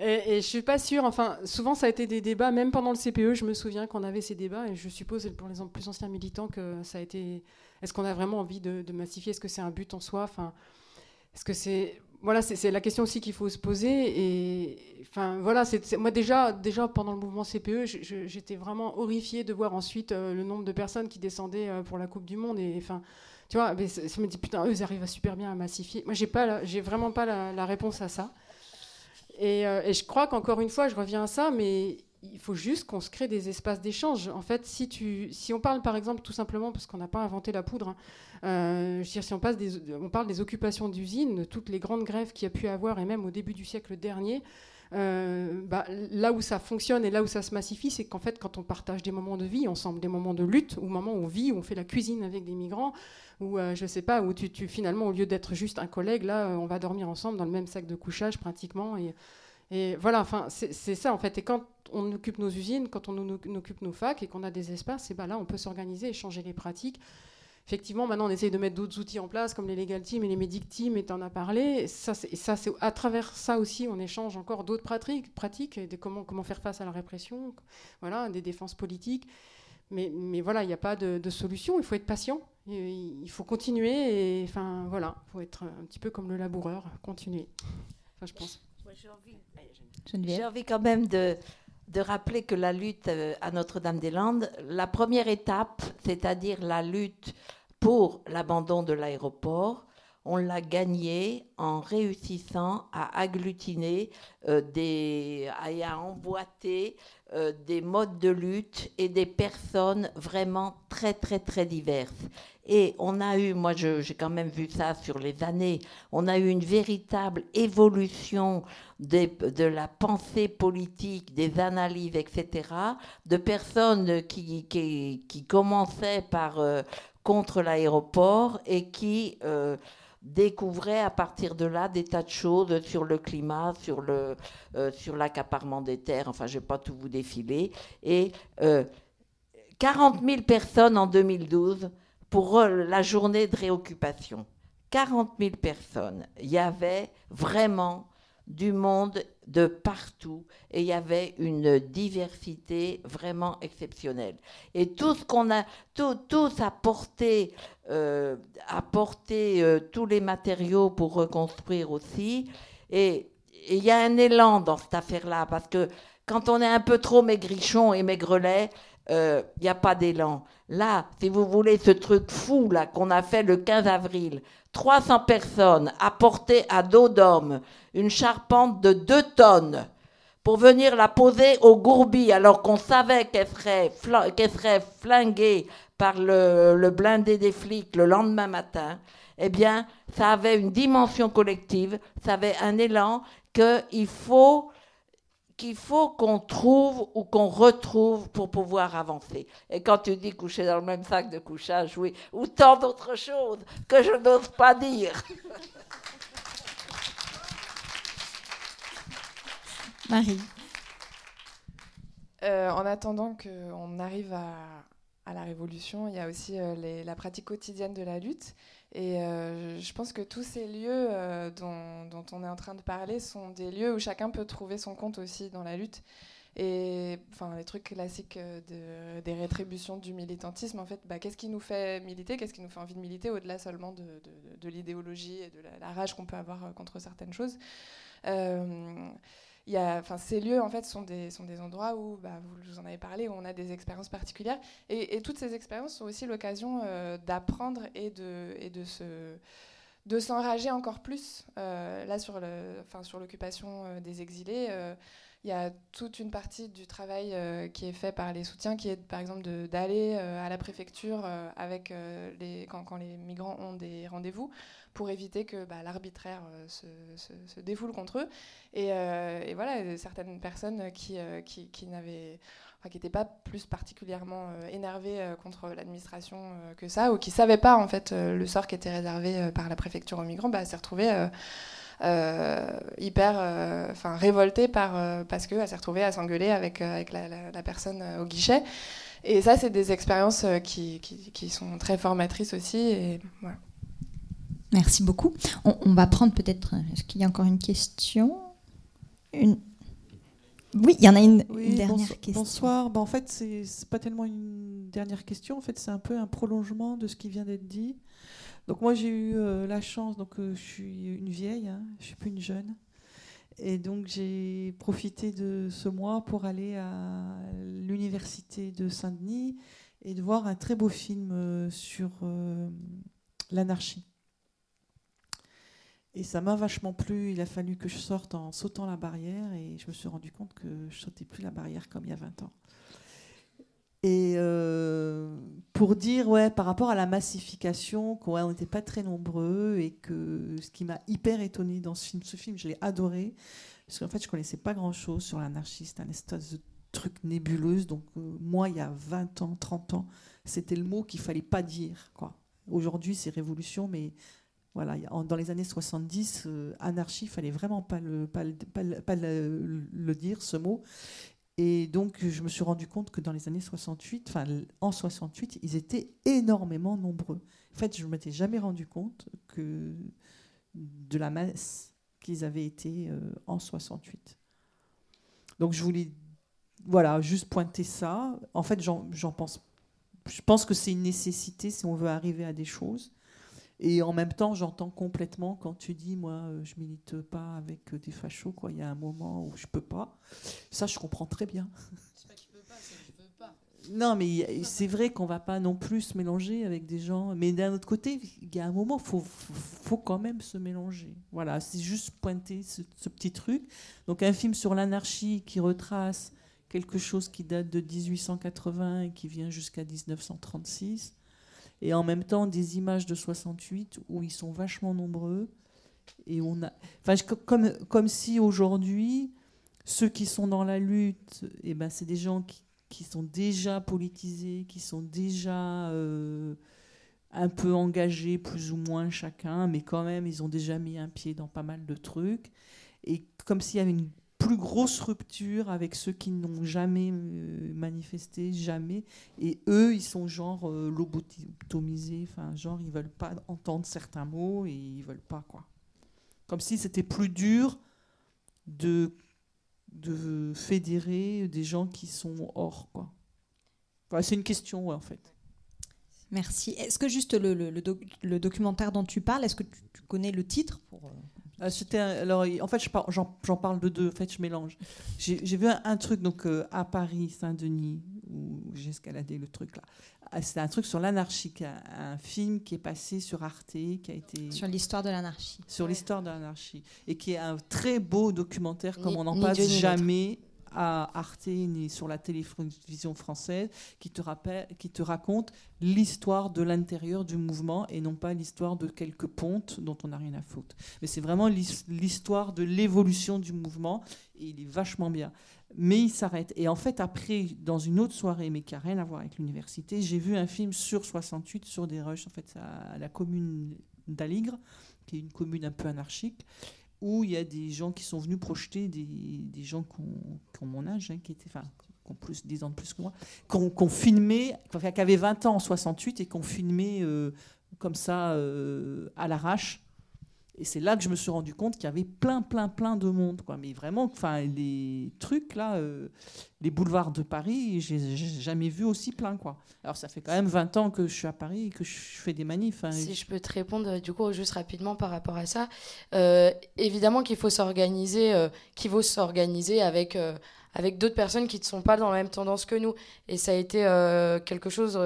Et, et, je suis pas sûre, enfin, souvent ça a été des débats, même pendant le CPE, je me souviens qu'on avait ces débats, et je suppose pour les plus anciens militants que ça a été. Est-ce qu'on a vraiment envie de, massifier? Est-ce que c'est un but en soi? Enfin, Est-ce que c'est voilà, c'est la question aussi qu'il faut se poser. Et enfin, voilà, moi déjà, déjà pendant le mouvement CPE, j'étais vraiment horrifiée de voir ensuite euh, le nombre de personnes qui descendaient euh, pour la Coupe du Monde. Et enfin, tu vois, mais ça me dit putain, eux ils arrivent super bien à massifier. Moi, j'ai pas, j'ai vraiment pas la, réponse à ça. Et, euh, et je crois qu'encore une fois, je reviens à ça, mais il faut juste qu'on se crée des espaces d'échange. En fait, si, on parle par exemple tout simplement, parce qu'on n'a pas inventé la poudre, hein, euh, si on, passe on parle des occupations d'usines, toutes les grandes grèves qu'il y a pu avoir, et même au début du siècle dernier, euh, bah, là où ça fonctionne et là où ça se massifie, c'est qu'en fait, quand on partage des moments de vie ensemble, des moments de lutte, ou moments où on vit, où on fait la cuisine avec des migrants, ou euh, je sais pas, où tu, finalement, au lieu d'être juste un collègue, là, on va dormir ensemble dans le même sac de couchage pratiquement. Et, voilà, enfin, c'est ça en fait. Et quand on occupe nos usines, quand on, occupe nos facs et qu'on a des espaces, et ben là, on peut s'organiser et changer les pratiques. Effectivement, maintenant, on essaye de mettre d'autres outils en place, comme les legal teams et les medic teams, et tu en as parlé. ça, c'est à travers ça aussi, on échange encore d'autres pratiques, pratiques de comment, comment faire face à la répression, voilà, des défenses politiques. Mais, mais voilà, il n'y a pas de, solution. Il faut être patient. Il faut continuer. Et enfin, voilà, il faut être un petit peu comme le laboureur, continuer. Enfin, je pense. J'ai envie quand même de, de rappeler que la lutte euh, à Notre-Dame-des-Landes, la première étape, c'est-à-dire la lutte pour l'abandon de l'aéroport, on l'a gagnée en réussissant à agglutiner euh, et à emboîter euh, des modes de lutte et des personnes vraiment très très très diverses. Et on a eu, moi j'ai quand même vu ça sur les années, on a eu une véritable évolution de la pensée politique, des analyses, etc., de personnes qui commençaient par euh, contre l'aéroport et qui euh, découvraient à partir de là des tas de choses sur le climat, sur le euh, sur l'accaparement des terres. Enfin, je vais pas tout vous défiler. Et 40 000 personnes en 2012 pour la journée de réoccupation. 40 000 personnes. Il y avait vraiment du monde de partout et il y avait une diversité vraiment exceptionnelle. Et tout ce qu'on a, tout, tous euh, apporté euh, tous les matériaux pour reconstruire aussi. Et il y a un élan dans cette affaire-là parce que quand on est un peu trop maigrichon et maigrelet, il euh, n'y a pas d'élan. Là, si vous voulez, ce truc fou là qu'on a fait le 15 avril, 300 personnes apportées à dos d'homme une charpente de 2 tonnes pour venir la poser au gourbi alors qu'on savait qu'elle serait, serait, flinguée par le, le blindé des flics le lendemain matin, eh bien, ça avait une dimension collective, ça avait un élan qu'il faut qu'il faut qu'on trouve ou qu'on retrouve pour pouvoir avancer. Et quand tu dis coucher dans le même sac de couchage, oui, ou tant d'autres choses que je n'ose pas dire. Marie. Euh, en attendant qu'on arrive à, à, la révolution, il y a aussi euh, la pratique quotidienne de la lutte. Et euh, je pense que tous ces lieux euh, dont, on est en train de parler sont des lieux où chacun peut trouver son compte aussi dans la lutte. Et enfin, les trucs classiques euh, de, des rétributions du militantisme, en fait, bah, qu'est-ce qui nous fait militer? Qu'est-ce qui nous fait envie de militer au-delà seulement de, l'idéologie et de la, rage qu'on peut avoir contre certaines choses? Ces lieux en fait sont des, sont des endroits où, bah, vous, en avez parlé, où on a des expériences particulières. Et, toutes ces expériences sont aussi l'occasion euh, d'apprendre et de, et de se de s'enrager encore plus. Euh, là, sur l'occupation euh, des exilés, il y a toute une partie du travail qui est fait par les soutiens, qui est par exemple d'aller à la préfecture avec les, quand, les migrants ont des rendez-vous pour éviter que bah, l'arbitraire euh, se, défoule contre eux. Et, euh, voilà, certaines personnes qui, euh, n'étaient pas plus particulièrement énervées contre l'administration que ça, ou qui ne savaient pas en fait le sort qui était réservé par la préfecture aux migrants, bah, s'est retrouvée hyper, enfin révoltée par parce qu'elle s'est retrouvée à s'engueuler avec la, personne au guichet. Et ça, c'est des expériences qui, sont très formatrices aussi. Merci beaucoup. On, va prendre peut-être. Est-ce qu'il y a encore une question? Une... Oui, il y en a une, dernière question. Bonsoir. Ben, en fait, c'est pas tellement une dernière question. En fait, c'est un peu un prolongement de ce qui vient d'être dit. Donc moi, j'ai eu euh, la chance. Donc euh, je suis une vieille. Hein, je suis plus une jeune. Et donc j'ai profité de ce mois pour aller à l'université de Saint-Denis et de voir un très beau film euh, sur l'anarchie. Et ça m'a vachement plu. Il a fallu que je sorte en sautant la barrière et je me suis rendu compte que je sautais plus la barrière comme il y a 20 ans. Et euh, pour dire, ouais, par rapport à la massification, qu'on n'était pas très nombreux et que ce qui m'a hyper étonné dans ce film, ce film, je l'ai adoré, parce qu'en fait, je connaissais pas grand-chose sur l'anarchiste, un espèce de truc nébuleuse. Donc, euh, moi, il y a 20 ans, 30 ans, c'était le mot qu'il fallait pas dire. quoi. Aujourd'hui, c'est révolution, mais voilà, dans les années 70, euh, anarchie, il fallait vraiment pas le, dire, ce mot. Et donc, je me suis rendu compte que dans les années 68, enfin, en 68, ils étaient énormément nombreux. En fait, je ne m'étais jamais rendu compte de la masse qu'ils avaient été euh, en 68. Donc, je voulais, voilà, juste pointer ça. En fait, j'en pense. Je pense que c'est une nécessité si on veut arriver à des choses. Et en même temps, j'entends complètement quand tu dis, moi, euh, je milite pas avec des fachos, quoi. Il y a un moment où je peux pas. Ça, je comprends très bien. C'est pas qu'il peux pas, c'est je peux pas. Non, mais c'est vrai qu'on va pas non plus se mélanger avec des gens. Mais d'un autre côté, il y a un moment, faut, faut quand même se mélanger. Voilà, c'est juste pointer ce, ce, petit truc. Donc, un film sur l'anarchie qui retrace quelque chose qui date de 1880 et qui vient jusqu'à 1936 et en même temps des images de 68 où ils sont vachement nombreux. Et on a, enfin, comme, comme si aujourd'hui, ceux qui sont dans la lutte, et eh ben, c'est des gens qui, qui, sont déjà politisés, qui sont déjà euh, un peu engagés, plus ou moins chacun, mais quand même, ils ont déjà mis un pied dans pas mal de trucs. Et comme s'il y avait une plus grosse rupture avec ceux qui n'ont jamais euh, manifesté, jamais. Et eux, ils sont genre euh, lobotomisés, enfin, genre, ils veulent pas entendre certains mots et ils veulent pas, quoi. Comme si c'était plus dur de, de fédérer des gens qui sont hors, quoi. c'est une question, en fait. Merci. Est-ce que juste le, le, documentaire dont tu parles, est-ce que tu, tu, connais le titre pour... Euh, euh, c'était alors en fait j'en parle de deux. En fait je mélange. J'ai vu un, truc donc euh, à Paris Saint-Denis où j'ai escaladé le truc là. Ah, c'est un truc sur l'anarchie, un, film qui est passé sur Arte, qui a été sur l'histoire de l'anarchie. Sur l'histoire de l'anarchie. Et qui est un très beau documentaire comme on n'en passe jamais à Arte ni sur la télévision française qui te, rappelle, qui te raconte l'histoire de l'intérieur du mouvement et non pas l'histoire de quelques pontes dont on n'a rien à foutre. Mais c'est vraiment l'histoire de l'évolution du mouvement et il est vachement bien. Mais il s'arrête. Et en fait, après, dans une autre soirée, mais qui n'a rien à voir avec l'université, j'ai vu un film sur 68, sur des rushs, en fait, à la commune d'Aligre, qui est une commune un peu anarchique où il y a des gens qui sont venus projeter des, gens qui ont, mon âge, hein, qui étaient, enfin, qui ont plus, 10 ans de plus que moi, qui ont, filmé, qui avaient 20 ans en 68 et qui ont filmé euh, comme ça euh, à l'arrache et c'est là que je me suis rendu compte qu'il y avait plein, plein, plein de monde. Quoi. Mais vraiment, enfin, les trucs là, euh, les boulevards de Paris, j'ai jamais vu aussi plein. Quoi. Alors ça fait quand même 20 ans que je suis à Paris et que je fais des manifs. Hein. Si je peux te répondre du coup juste rapidement par rapport à ça, euh, évidemment qu'il faut s'organiser, euh, qu'il faut s'organiser avec avec d'autres personnes qui ne sont pas dans la même tendance que nous. Et ça a été quelque chose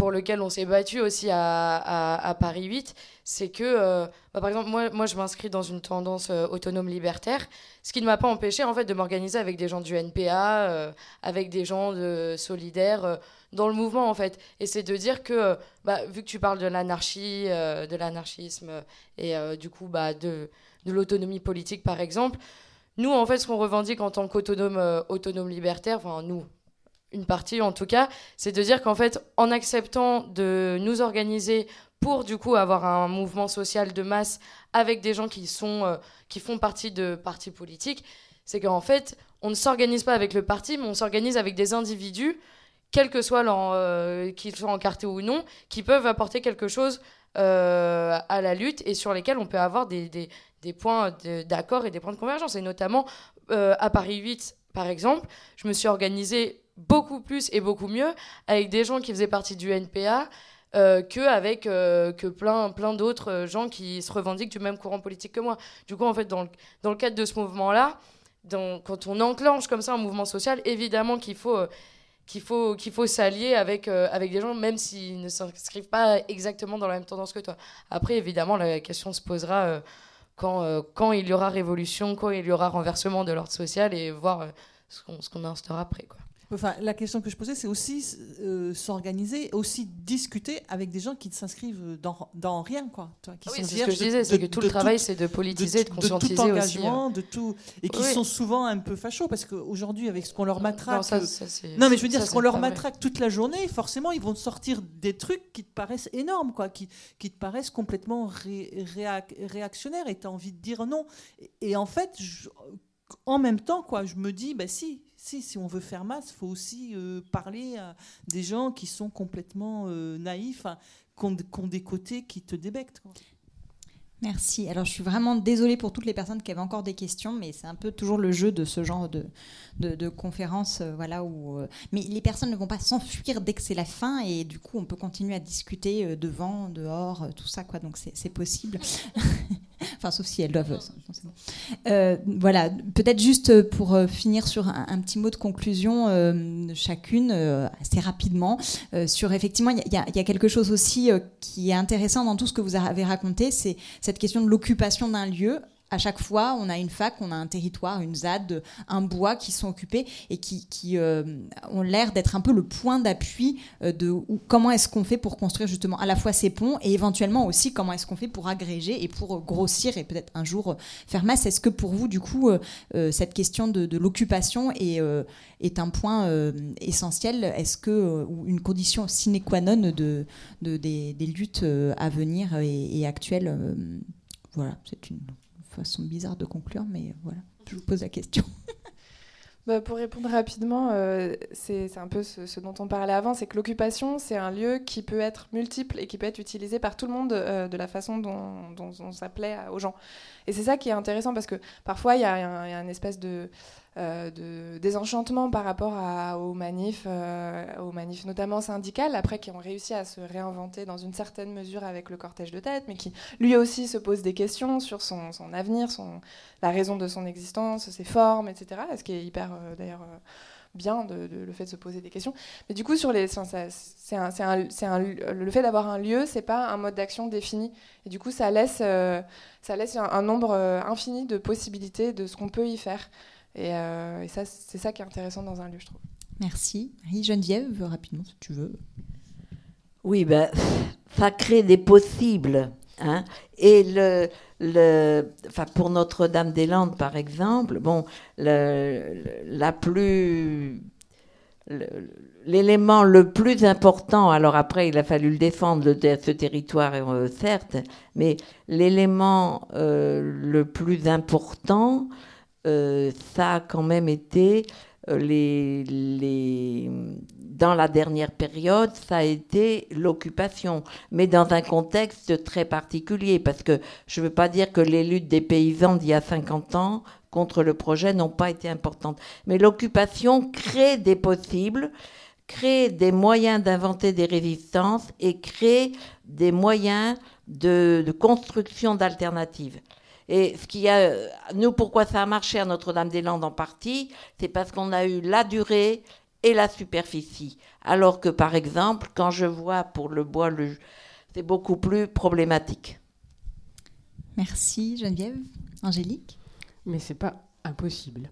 pour lequel on s'est battu aussi à, Paris 8, c'est que, euh, bah, par exemple, moi, moi je m'inscris dans une tendance euh, autonome libertaire, ce qui ne m'a pas empêché en fait de m'organiser avec des gens du NPA, euh, avec des gens solidaires dans le mouvement en fait. Et c'est de dire que, bah, vu que tu parles de l'anarchie, de l'anarchisme et du coup bah, de, de l'autonomie politique par exemple, nous en fait ce qu'on revendique en tant qu'autonome autonome libertaire, enfin nous, une partie en tout cas, c'est de dire qu'en fait, en acceptant de nous organiser pour du coup avoir un mouvement social de masse avec des gens qui sont euh, qui font partie de partis politiques, c'est qu'en fait, on ne s'organise pas avec le parti, mais on s'organise avec des individus, quels que soient leur, euh, qu'ils soient encartés ou non, qui peuvent apporter quelque chose euh, à la lutte et sur lesquels on peut avoir des, des, des points d'accord et des points de convergence. Et notamment à Paris 8, par exemple, je me suis organisée beaucoup plus et beaucoup mieux avec des gens qui faisaient partie du NPA euh, que avec euh, que plein plein d'autres euh, gens qui se revendiquent du même courant politique que moi. Du coup, en fait, dans le, dans le cadre de ce mouvement-là, quand on enclenche comme ça un mouvement social, évidemment qu'il faut qu'il faut qu'il faut s'allier avec avec des gens même s'ils ne s'inscrivent pas exactement dans la même tendance que toi. Après, évidemment, la question se posera quand quand il y aura révolution, quand il y aura renversement de l'ordre social et voir ce qu'on ce qu'on instaura après quoi. Enfin, la question que je posais, c'est aussi euh, s'organiser, aussi discuter avec des gens qui ne s'inscrivent dans, dans, rien, quoi. Qui ah oui, c'est ce que je disais, c'est que tout le travail, c'est de politiser, de, conscientiser de tout hein. engagement, de tout, et qui sont souvent un peu fachos parce qu'aujourd'hui, avec ce qu'on leur matraque, non, non, mais je veux dire, ce qu'on leur matraque toute la journée, forcément, ils vont sortir des trucs qui te paraissent énormes, quoi, qui, qui te paraissent complètement réactionnaires, et tu as envie de dire non. Et, en fait, en même temps, quoi, je me dis, bah si, si, si on veut faire masse, il faut aussi euh, parler à des gens qui sont complètement euh, naïfs, hein, qui, ont, des côtés qui te débectent. Merci. Alors, je suis vraiment désolée pour toutes les personnes qui avaient encore des questions, mais c'est un peu toujours le jeu de ce genre de, de, euh, voilà. Où, mais les personnes ne vont pas s'enfuir dès que c'est la fin, et du coup, on peut continuer à discuter devant, dehors, tout ça, quoi. Donc, c'est possible. enfin, sauf si elles doivent. Euh, voilà, peut-être juste pour euh, finir sur un, petit mot de conclusion, euh, chacune, assez rapidement, sur effectivement, il y, a quelque chose aussi qui est intéressant dans tout ce que vous avez raconté, c'est cette question de l'occupation d'un lieu à chaque fois, on a une fac, on a un territoire, une ZAD, un bois qui sont occupés et qui, euh, ont l'air d'être un peu le point d'appui euh, de comment est-ce qu'on fait pour construire justement à la fois ces ponts et éventuellement aussi comment est-ce qu'on fait pour agréger et pour grossir et peut-être un jour faire masse. Est-ce que pour vous, du coup, euh, cette question de, l'occupation est, un point essentiel? Est-ce que, ou une condition sine qua non de, des, luttes à venir et actuelles Voilà, c'est une façon bizarre de conclure, mais voilà, je vous pose la question. Bah, pour répondre rapidement, euh, c'est un peu ce, dont on parlait avant, c'est que l'occupation, c'est un lieu qui peut être multiple et qui peut être utilisé par tout le monde euh, de la façon dont, on s'appelait aux gens. Et c'est ça qui est intéressant parce que parfois, il y, y, a une espèce de de désenchantement par rapport aux, manifs, euh, aux manifs notamment syndicales, après qui ont réussi à se réinventer dans une certaine mesure avec le cortège de tête, mais qui lui aussi se pose des questions sur son, avenir, la raison de son existence, ses formes, etc. Ce qui est hyper euh, d'ailleurs bien le fait de se poser des questions. Mais du coup, sur les, c'est le fait d'avoir un lieu, c'est pas un mode d'action défini. Et du coup, ça laisse un, nombre infini de possibilités de ce qu'on peut y faire. Et, et ça, c'est ça qui est intéressant dans un lieu, je trouve. Merci. Geneviève, rapidement, si tu veux. Oui, ben, ça crée des possibles. Hein. Et le, le, enfin pour Notre-Dame-des-Landes, par exemple, bon, le, la plus, l'élément le, plus important, alors après il a fallu le défendre, ce territoire, euh, certes, mais l'élément euh, le plus important, euh, ça a quand même été les, les, dans la dernière période, ça a été l'occupation, mais dans un contexte très particulier, parce que je ne veux pas dire que les luttes des paysans d'il y a 50 ans contre le projet n'ont pas été importantes, mais l'occupation crée des possibles, crée des moyens d'inventer des résistances et crée des moyens de construction d'alternatives. Et ce qui a, nous, pourquoi ça a marché à Notre-Dame-des-Landes en partie, c'est parce qu'on a eu la durée et la superficie. Alors que, par exemple, quand je vois pour le bois, le, c'est beaucoup plus problématique. Merci Geneviève. Angélique Mais c'est pas impossible.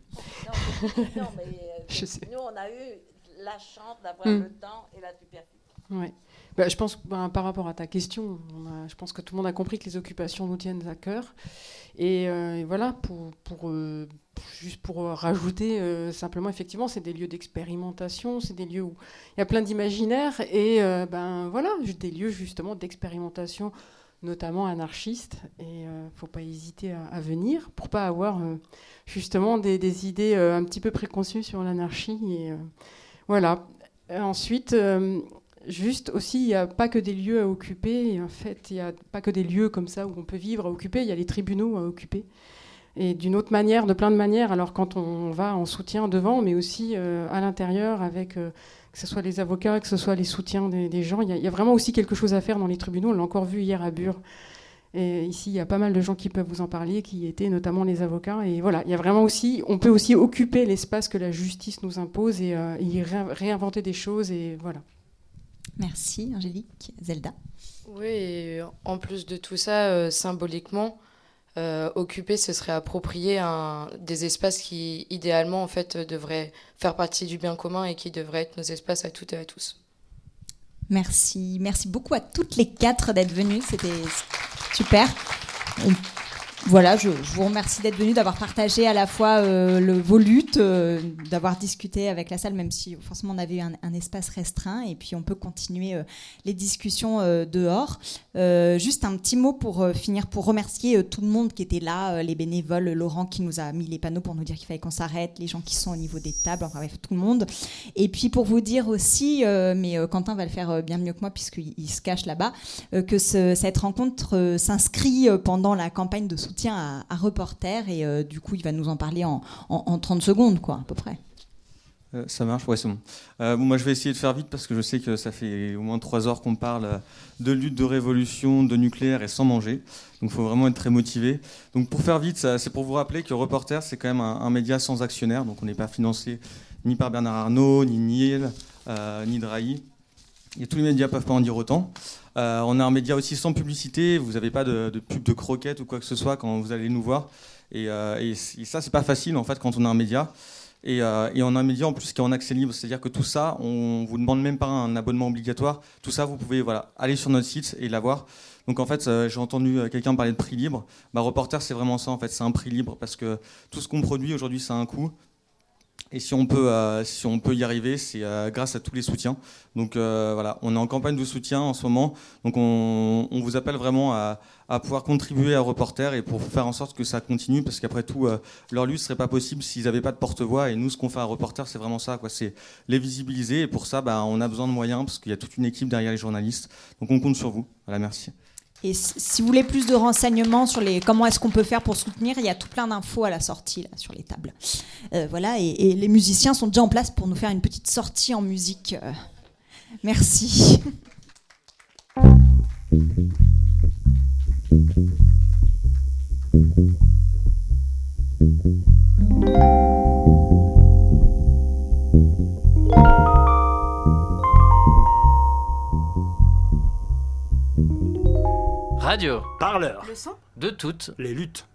Non, mais, je sais. nous, on a eu la chance d'avoir hmm. le temps et la superficie. Ouais. Bah, je pense bah, par rapport à ta question, je pense que tout le monde a compris que les occupations nous tiennent à cœur. Et, euh, voilà, pour, euh, juste pour rajouter euh, simplement, effectivement, c'est des lieux d'expérimentation, c'est des lieux où il y a plein d'imaginaires et ben voilà, des lieux justement d'expérimentation, notamment anarchistes. Et il ne faut pas hésiter à, venir pour pas avoir justement des, idées un petit peu préconçues sur l'anarchie. Voilà. Ensuite, Juste aussi, il n'y a pas que des lieux à occuper. en fait, il n'y a pas que des lieux comme ça où on peut vivre à occuper. Il y a les tribunaux à occuper. Et d'une autre manière, de plein de manières. Alors quand on va en soutien devant, mais aussi euh, à l'intérieur, avec euh, que ce soit les avocats, que ce soit les soutiens des, gens, il y, a vraiment aussi quelque chose à faire dans les tribunaux. On l'a encore vu hier à Bure. Et ici, il y a pas mal de gens qui peuvent vous en parler, qui étaient notamment les avocats. Et voilà, il y a vraiment aussi, on peut aussi occuper l'espace que la justice nous impose et euh, y réinventer des choses. Et voilà. Merci Angélique. Zelda Oui, et en plus de tout ça, euh, symboliquement, euh, occuper, ce serait approprier un, des espaces qui, idéalement, en fait, devraient faire partie du bien commun et qui devraient être nos espaces à toutes et à tous. Merci. Merci beaucoup à toutes les quatre d'être venues. C'était super voilà, je, vous remercie d'être venu, d'avoir partagé à la fois euh, vos luttes, euh, d'avoir discuté avec la salle, même si forcément on avait un, un espace restreint, et puis on peut continuer euh, les discussions dehors. juste un petit mot pour finir, pour remercier tout le monde qui était là, les bénévoles, Laurent qui nous a mis les panneaux pour nous dire qu'il fallait qu'on s'arrête, les gens qui sont au niveau des tables, enfin bref, tout le monde. Et puis pour vous dire aussi, mais Quentin va le faire bien mieux que moi puisqu'il se cache là-bas, que cette rencontre s'inscrit pendant la campagne de soutien à, Reporter et euh, du coup il va nous en parler en, en, 30 secondes quoi à peu près. Euh, ça marche, ouais, c'est. Euh, bon. Moi, je vais essayer de faire vite parce que je sais que ça fait au moins trois heures qu'on parle de lutte, de révolution, de nucléaire et sans manger. Donc, il faut vraiment être très motivé. Donc, pour faire vite, c'est pour vous rappeler que Reporter, c'est quand même un, média sans actionnaire. Donc, on n'est pas financé ni par Bernard Arnault, ni Niel, ni Drahi. Et tous les médias peuvent pas en dire autant. Euh, on a un média aussi sans publicité, vous n'avez pas de, pub de croquettes ou quoi que ce soit quand vous allez nous voir. Et, euh, ça, c'est pas facile en fait quand on a un média. Euh, et, on a un média en plus qui est en accès libre, c'est-à-dire que tout ça, on vous demande même pas un abonnement obligatoire. Tout ça, vous pouvez voilà, aller sur notre site et l'avoir. Donc en fait, j'ai entendu quelqu'un parler de prix libre. Bah, reporter, c'est vraiment ça en fait, c'est un prix libre parce que tout ce qu'on produit aujourd'hui, ça a un coût. Et si on peut, euh, si on peut y arriver, c'est euh, grâce à tous les soutiens. Donc euh, voilà, on est en campagne de soutien en ce moment. Donc on, vous appelle vraiment à, pouvoir contribuer à Reporter et pour faire en sorte que ça continue, parce qu'après tout, leur lutte serait pas possible s'ils n'avaient pas de porte-voix. Et nous, ce qu'on fait à Reporter, c'est vraiment ça, quoi. C'est les visibiliser. Et pour ça, bah, on a besoin de moyens, parce qu'il y a toute une équipe derrière les journalistes. Donc on compte sur vous. Voilà, merci. Et si vous voulez plus de renseignements sur les comment est-ce qu'on peut faire pour soutenir, il y a tout plein d'infos à la sortie là, sur les tables. Euh, voilà, et, les musiciens sont déjà en place pour nous faire une petite sortie en musique. Euh, merci. Radio. Parleur. Le son? De toutes les luttes.